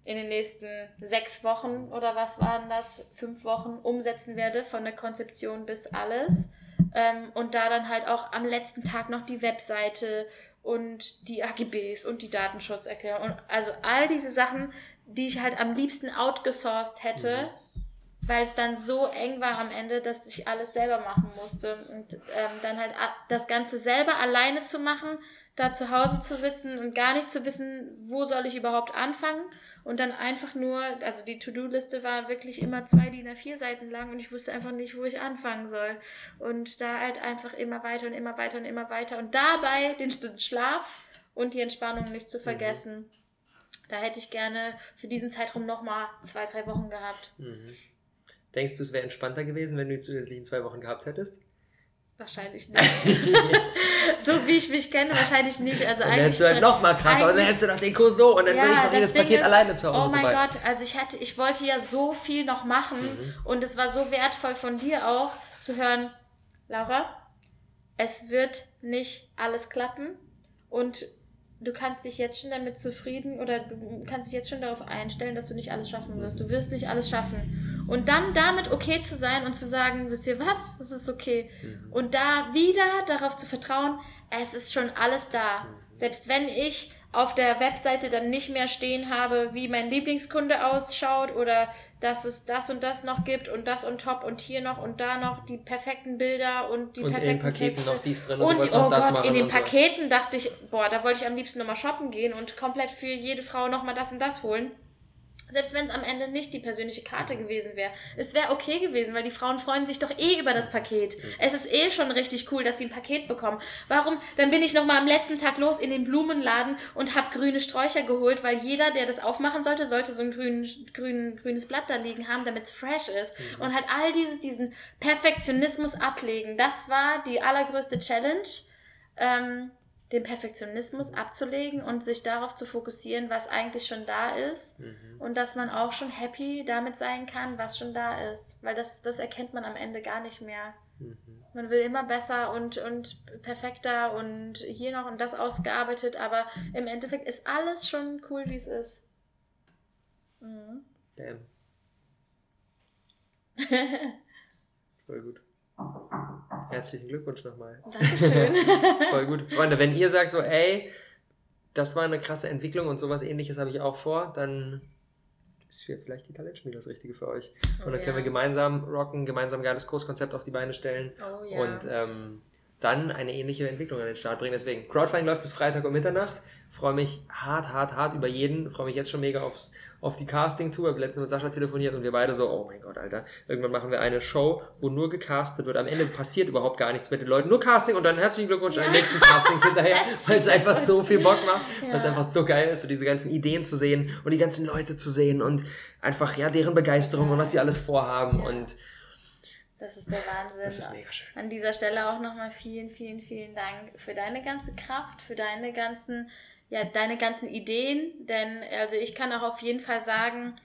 Speaker 2: in den nächsten sechs Wochen oder was waren das, fünf Wochen umsetzen werde, von der Konzeption bis alles. Ähm, und da dann halt auch am letzten Tag noch die Webseite und die AGBs und die Datenschutzerklärung und also all diese Sachen die ich halt am liebsten outgesourced hätte, mhm. weil es dann so eng war am Ende, dass ich alles selber machen musste. Und ähm, dann halt das Ganze selber alleine zu machen, da zu Hause zu sitzen und gar nicht zu wissen, wo soll ich überhaupt anfangen. Und dann einfach nur, also die To-Do-Liste war wirklich immer zwei DIN A4 Seiten lang und ich wusste einfach nicht, wo ich anfangen soll. Und da halt einfach immer weiter und immer weiter und immer weiter. Und dabei den Schlaf und die Entspannung nicht zu mhm. vergessen. Mhm. Da hätte ich gerne für diesen Zeitraum nochmal zwei, drei Wochen gehabt. Mhm.
Speaker 1: Denkst du, es wäre entspannter gewesen, wenn du die zusätzlichen zwei Wochen gehabt hättest?
Speaker 2: Wahrscheinlich nicht. <laughs> so wie ich mich kenne, wahrscheinlich nicht. Also
Speaker 1: dann hättest du halt noch mal krasser und dann hättest du noch den Kurs so und dann ja, bin ich noch jedes Paket ist, alleine zu Hause
Speaker 2: Oh mein vorbei. Gott, also ich hatte, ich wollte ja so viel noch machen mhm. und es war so wertvoll von dir auch zu hören, Laura, es wird nicht alles klappen und du kannst dich jetzt schon damit zufrieden oder du kannst dich jetzt schon darauf einstellen, dass du nicht alles schaffen wirst. Du wirst nicht alles schaffen. Und dann damit okay zu sein und zu sagen, wisst ihr was, es ist okay. Mhm. Und da wieder darauf zu vertrauen, es ist schon alles da. Mhm. Selbst wenn ich auf der Webseite dann nicht mehr stehen habe, wie mein Lieblingskunde ausschaut oder dass es das und das noch gibt und das und top und hier noch und da noch die perfekten Bilder und die und perfekten in den Paketen Texte. noch dies drin und, und oh Gott, in den Paketen so. dachte ich, boah, da wollte ich am liebsten nochmal shoppen gehen und komplett für jede Frau nochmal das und das holen. Selbst wenn es am Ende nicht die persönliche Karte gewesen wäre. Es wäre okay gewesen, weil die Frauen freuen sich doch eh über das Paket. Es ist eh schon richtig cool, dass sie ein Paket bekommen. Warum? Dann bin ich nochmal am letzten Tag los in den Blumenladen und habe grüne Sträucher geholt, weil jeder, der das aufmachen sollte, sollte so ein grün, grün, grünes Blatt da liegen haben, damit es fresh ist. Mhm. Und halt all dieses, diesen Perfektionismus ablegen. Das war die allergrößte Challenge. Ähm, den Perfektionismus abzulegen und sich darauf zu fokussieren, was eigentlich schon da ist mhm. und dass man auch schon happy damit sein kann, was schon da ist, weil das, das erkennt man am Ende gar nicht mehr. Mhm. Man will immer besser und, und perfekter und hier noch und das ausgearbeitet, aber im Endeffekt ist alles schon cool, wie es ist. Mhm. Damn. <laughs>
Speaker 1: Voll gut. Herzlichen Glückwunsch nochmal. Dankeschön. <laughs> Voll gut. <laughs> Freunde, wenn ihr sagt so, ey, das war eine krasse Entwicklung und sowas ähnliches habe ich auch vor, dann ist vielleicht die Talentschmiede das Richtige für euch. Oh, und dann können ja. wir gemeinsam rocken, gemeinsam ein geiles Kurskonzept auf die Beine stellen oh, ja. und ähm, dann eine ähnliche Entwicklung an den Start bringen. Deswegen, Crowdfunding läuft bis Freitag um Mitternacht. Freue mich hart, hart, hart über jeden. Freue mich jetzt schon mega aufs, auf die Casting-Tour. Ich habe letztens mit Sascha telefoniert und wir beide so, oh mein Gott, Alter. Irgendwann machen wir eine Show, wo nur gecastet wird. Am Ende passiert überhaupt gar nichts mit den Leuten. Nur Casting und dann herzlichen Glückwunsch ja. an den nächsten Castings hinterher, <laughs> weil es einfach so viel Bock macht. Ja. Weil es einfach so geil ist, so diese ganzen Ideen zu sehen und die ganzen Leute zu sehen und einfach, ja, deren Begeisterung und was die alles vorhaben ja. und
Speaker 2: das ist der Wahnsinn. Das ist mega schön. An dieser Stelle auch nochmal vielen, vielen, vielen Dank für deine ganze Kraft, für deine ganzen, ja, deine ganzen Ideen. Denn, also ich kann auch auf jeden Fall sagen,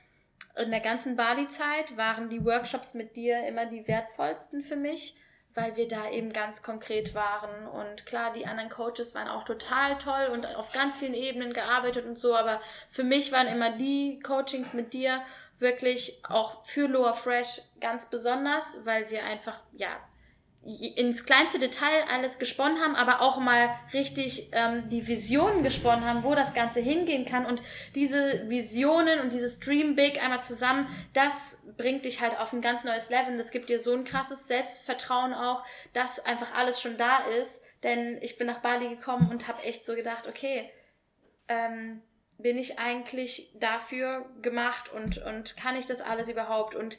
Speaker 2: in der ganzen Bali-Zeit waren die Workshops mit dir immer die wertvollsten für mich, weil wir da eben ganz konkret waren. Und klar, die anderen Coaches waren auch total toll und auf ganz vielen Ebenen gearbeitet und so, aber für mich waren immer die Coachings mit dir wirklich auch für Lower Fresh ganz besonders, weil wir einfach, ja, ins kleinste Detail alles gesponnen haben, aber auch mal richtig ähm, die Visionen gesponnen haben, wo das Ganze hingehen kann. Und diese Visionen und dieses Dream Big einmal zusammen, das bringt dich halt auf ein ganz neues Level. das gibt dir so ein krasses Selbstvertrauen auch, dass einfach alles schon da ist. Denn ich bin nach Bali gekommen und habe echt so gedacht, okay, ähm, bin ich eigentlich dafür gemacht und, und kann ich das alles überhaupt? Und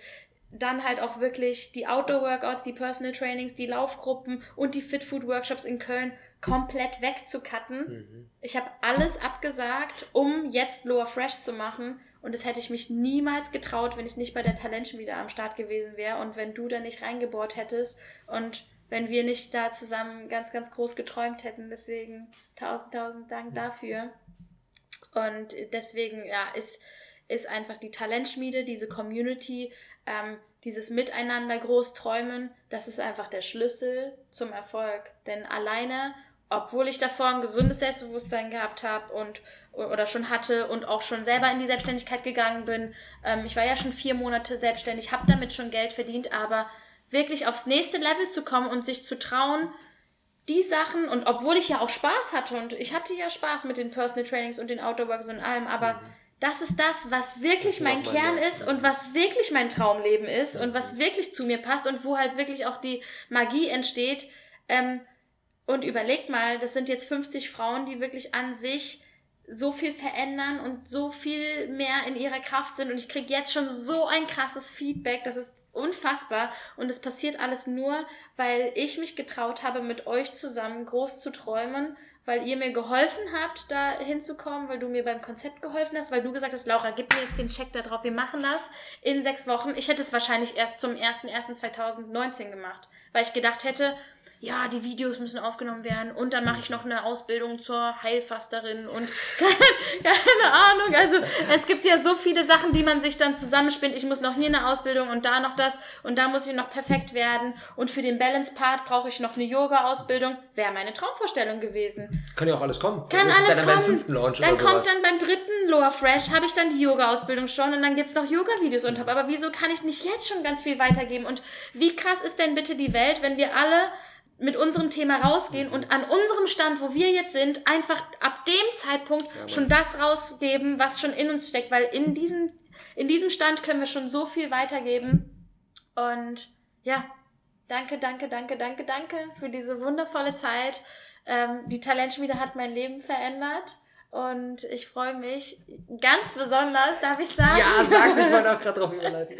Speaker 2: dann halt auch wirklich die Outdoor-Workouts, die Personal Trainings, die Laufgruppen und die Fit Food Workshops in Köln komplett wegzucutten. Mhm. Ich habe alles abgesagt, um jetzt Lower Fresh zu machen. Und das hätte ich mich niemals getraut, wenn ich nicht bei der Talentchen wieder am Start gewesen wäre und wenn du da nicht reingebohrt hättest. Und wenn wir nicht da zusammen ganz, ganz groß geträumt hätten. Deswegen tausend, tausend Dank dafür. Und deswegen, ja, ist, ist einfach die Talentschmiede, diese Community, ähm, dieses Miteinander groß träumen, das ist einfach der Schlüssel zum Erfolg. Denn alleine, obwohl ich davor ein gesundes Selbstbewusstsein gehabt habe und oder schon hatte und auch schon selber in die Selbstständigkeit gegangen bin, ähm, ich war ja schon vier Monate selbstständig, habe damit schon Geld verdient, aber wirklich aufs nächste Level zu kommen und sich zu trauen, die Sachen und obwohl ich ja auch Spaß hatte und ich hatte ja Spaß mit den Personal Trainings und den Outdoor Works und allem, aber mhm das ist das, was wirklich mein Kern ist und was wirklich mein Traumleben ist und was wirklich zu mir passt und wo halt wirklich auch die Magie entsteht. Ähm, und überlegt mal, das sind jetzt 50 Frauen, die wirklich an sich so viel verändern und so viel mehr in ihrer Kraft sind. Und ich kriege jetzt schon so ein krasses Feedback. Das ist unfassbar. Und es passiert alles nur, weil ich mich getraut habe, mit euch zusammen groß zu träumen weil ihr mir geholfen habt, da hinzukommen, weil du mir beim Konzept geholfen hast, weil du gesagt hast, Laura, gib mir jetzt den Check da drauf, wir machen das in sechs Wochen. Ich hätte es wahrscheinlich erst zum 01.01.2019 gemacht, weil ich gedacht hätte, ja, die Videos müssen aufgenommen werden und dann mache ich noch eine Ausbildung zur Heilfasterin und <laughs> keine, keine, Ahnung. Also es gibt ja so viele Sachen, die man sich dann zusammenspinnt. Ich muss noch hier eine Ausbildung und da noch das und da muss ich noch perfekt werden und für den Balance-Part brauche ich noch eine Yoga-Ausbildung. Wäre meine Traumvorstellung gewesen.
Speaker 1: Kann ja auch alles kommen.
Speaker 2: Kann alles dann kommen. Beim fünften Launch dann kommt dann beim dritten Lower Fresh, habe ich dann die Yoga-Ausbildung schon und dann gibt's noch Yoga-Videos und top. Aber wieso kann ich nicht jetzt schon ganz viel weitergeben? Und wie krass ist denn bitte die Welt, wenn wir alle mit unserem Thema rausgehen und an unserem Stand, wo wir jetzt sind, einfach ab dem Zeitpunkt ja, schon das rausgeben, was schon in uns steckt, weil in diesem, in diesem Stand können wir schon so viel weitergeben. Und ja, danke, danke, danke, danke, danke für diese wundervolle Zeit. Ähm, die Talentschmiede hat mein Leben verändert. Und ich freue mich ganz besonders, darf ich sagen?
Speaker 1: Ja, sag's, ich wollte auch <laughs> gerade drauf überleiten.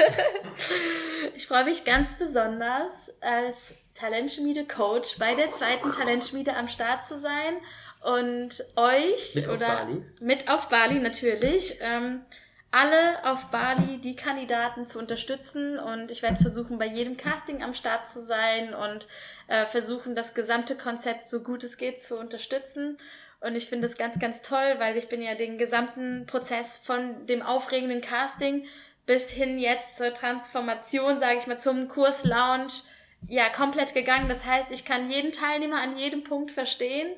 Speaker 2: ich freue mich ganz besonders, als Talentschmiede-Coach bei der zweiten Talentschmiede am Start zu sein und euch
Speaker 1: mit
Speaker 2: oder
Speaker 1: auf Bali.
Speaker 2: mit auf Bali natürlich ähm, alle auf Bali die Kandidaten zu unterstützen und ich werde versuchen bei jedem Casting am Start zu sein und äh, versuchen das gesamte Konzept so gut es geht zu unterstützen und ich finde das ganz ganz toll, weil ich bin ja den gesamten Prozess von dem aufregenden Casting bis hin jetzt zur Transformation, sage ich mal, zum Kurs Lounge ja, komplett gegangen. Das heißt, ich kann jeden Teilnehmer an jedem Punkt verstehen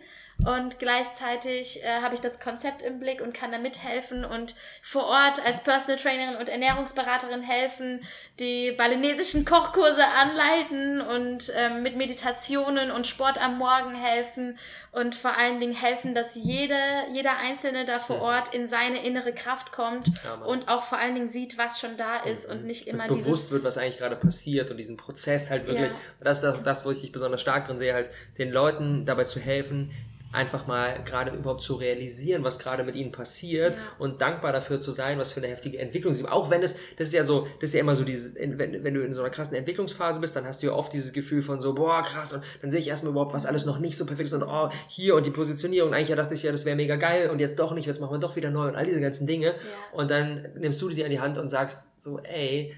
Speaker 2: und gleichzeitig äh, habe ich das Konzept im Blick und kann da mithelfen und vor Ort als Personal Trainerin und Ernährungsberaterin helfen, die balinesischen Kochkurse anleiten und ähm, mit Meditationen und Sport am Morgen helfen und vor allen Dingen helfen, dass jede, jeder Einzelne da vor Ort in seine innere Kraft kommt ja, und auch vor allen Dingen sieht, was schon da ist und, und nicht immer
Speaker 1: und bewusst wird, was eigentlich gerade passiert und diesen Prozess halt wirklich, ja. das ist das, das, wo ich dich besonders stark drin sehe, halt den Leuten dabei zu helfen, einfach mal gerade überhaupt zu realisieren, was gerade mit ihnen passiert ja. und dankbar dafür zu sein, was für eine heftige Entwicklung sie Auch wenn es, das ist ja so, das ist ja immer so dieses, wenn, wenn du in so einer krassen Entwicklungsphase bist, dann hast du ja oft dieses Gefühl von so, boah, krass, und dann sehe ich erstmal überhaupt, was alles noch nicht so perfekt ist und oh, hier und die Positionierung, eigentlich dachte ich ja, das wäre mega geil und jetzt doch nicht, jetzt machen wir doch wieder neu und all diese ganzen Dinge. Ja. Und dann nimmst du sie an die Hand und sagst so, ey,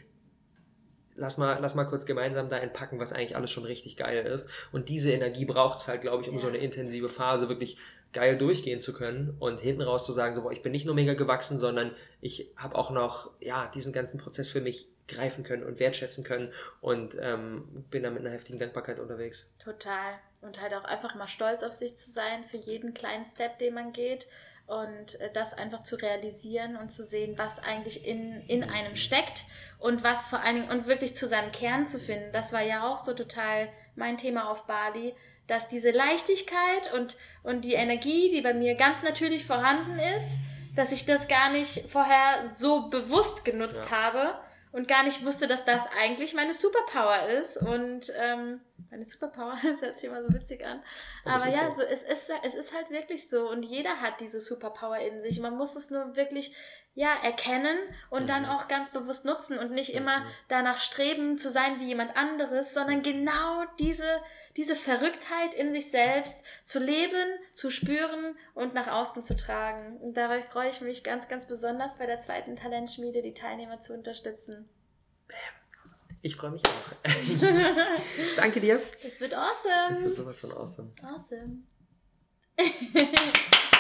Speaker 1: lass mal, lass mal kurz gemeinsam da entpacken, was eigentlich alles schon richtig geil ist. Und diese Energie braucht es halt, glaube ich, um ja. so eine intensive Phase wirklich geil durchgehen zu können und hinten raus zu sagen, so, boah, ich bin nicht nur mega gewachsen, sondern ich habe auch noch, ja, diesen ganzen Prozess für mich greifen können und wertschätzen können und ähm, bin da mit einer heftigen Dankbarkeit unterwegs.
Speaker 2: Total. Und halt auch einfach mal stolz auf sich zu sein für jeden kleinen Step, den man geht und äh, das einfach zu realisieren und zu sehen, was eigentlich in, in einem steckt und was vor allen Dingen und wirklich zu seinem Kern zu finden. Das war ja auch so total mein Thema auf Bali, dass diese Leichtigkeit und, und die Energie, die bei mir ganz natürlich vorhanden ist, dass ich das gar nicht vorher so bewusst genutzt ja. habe und gar nicht wusste, dass das eigentlich meine Superpower ist. Und ähm, meine Superpower, das <laughs> hört sich immer so witzig an. Aber, Aber ja, so. es, ist, es ist halt wirklich so. Und jeder hat diese Superpower in sich. Man muss es nur wirklich ja, erkennen und mhm. dann auch ganz bewusst nutzen und nicht immer danach streben zu sein wie jemand anderes, sondern genau diese, diese Verrücktheit in sich selbst zu leben, zu spüren und nach außen zu tragen. Und dabei freue ich mich ganz, ganz besonders bei der zweiten Talentschmiede die Teilnehmer zu unterstützen. Bam.
Speaker 1: Ich freue mich auch. <laughs> Danke dir.
Speaker 2: Das wird awesome.
Speaker 1: Das wird sowas von awesome.
Speaker 2: Awesome. <laughs>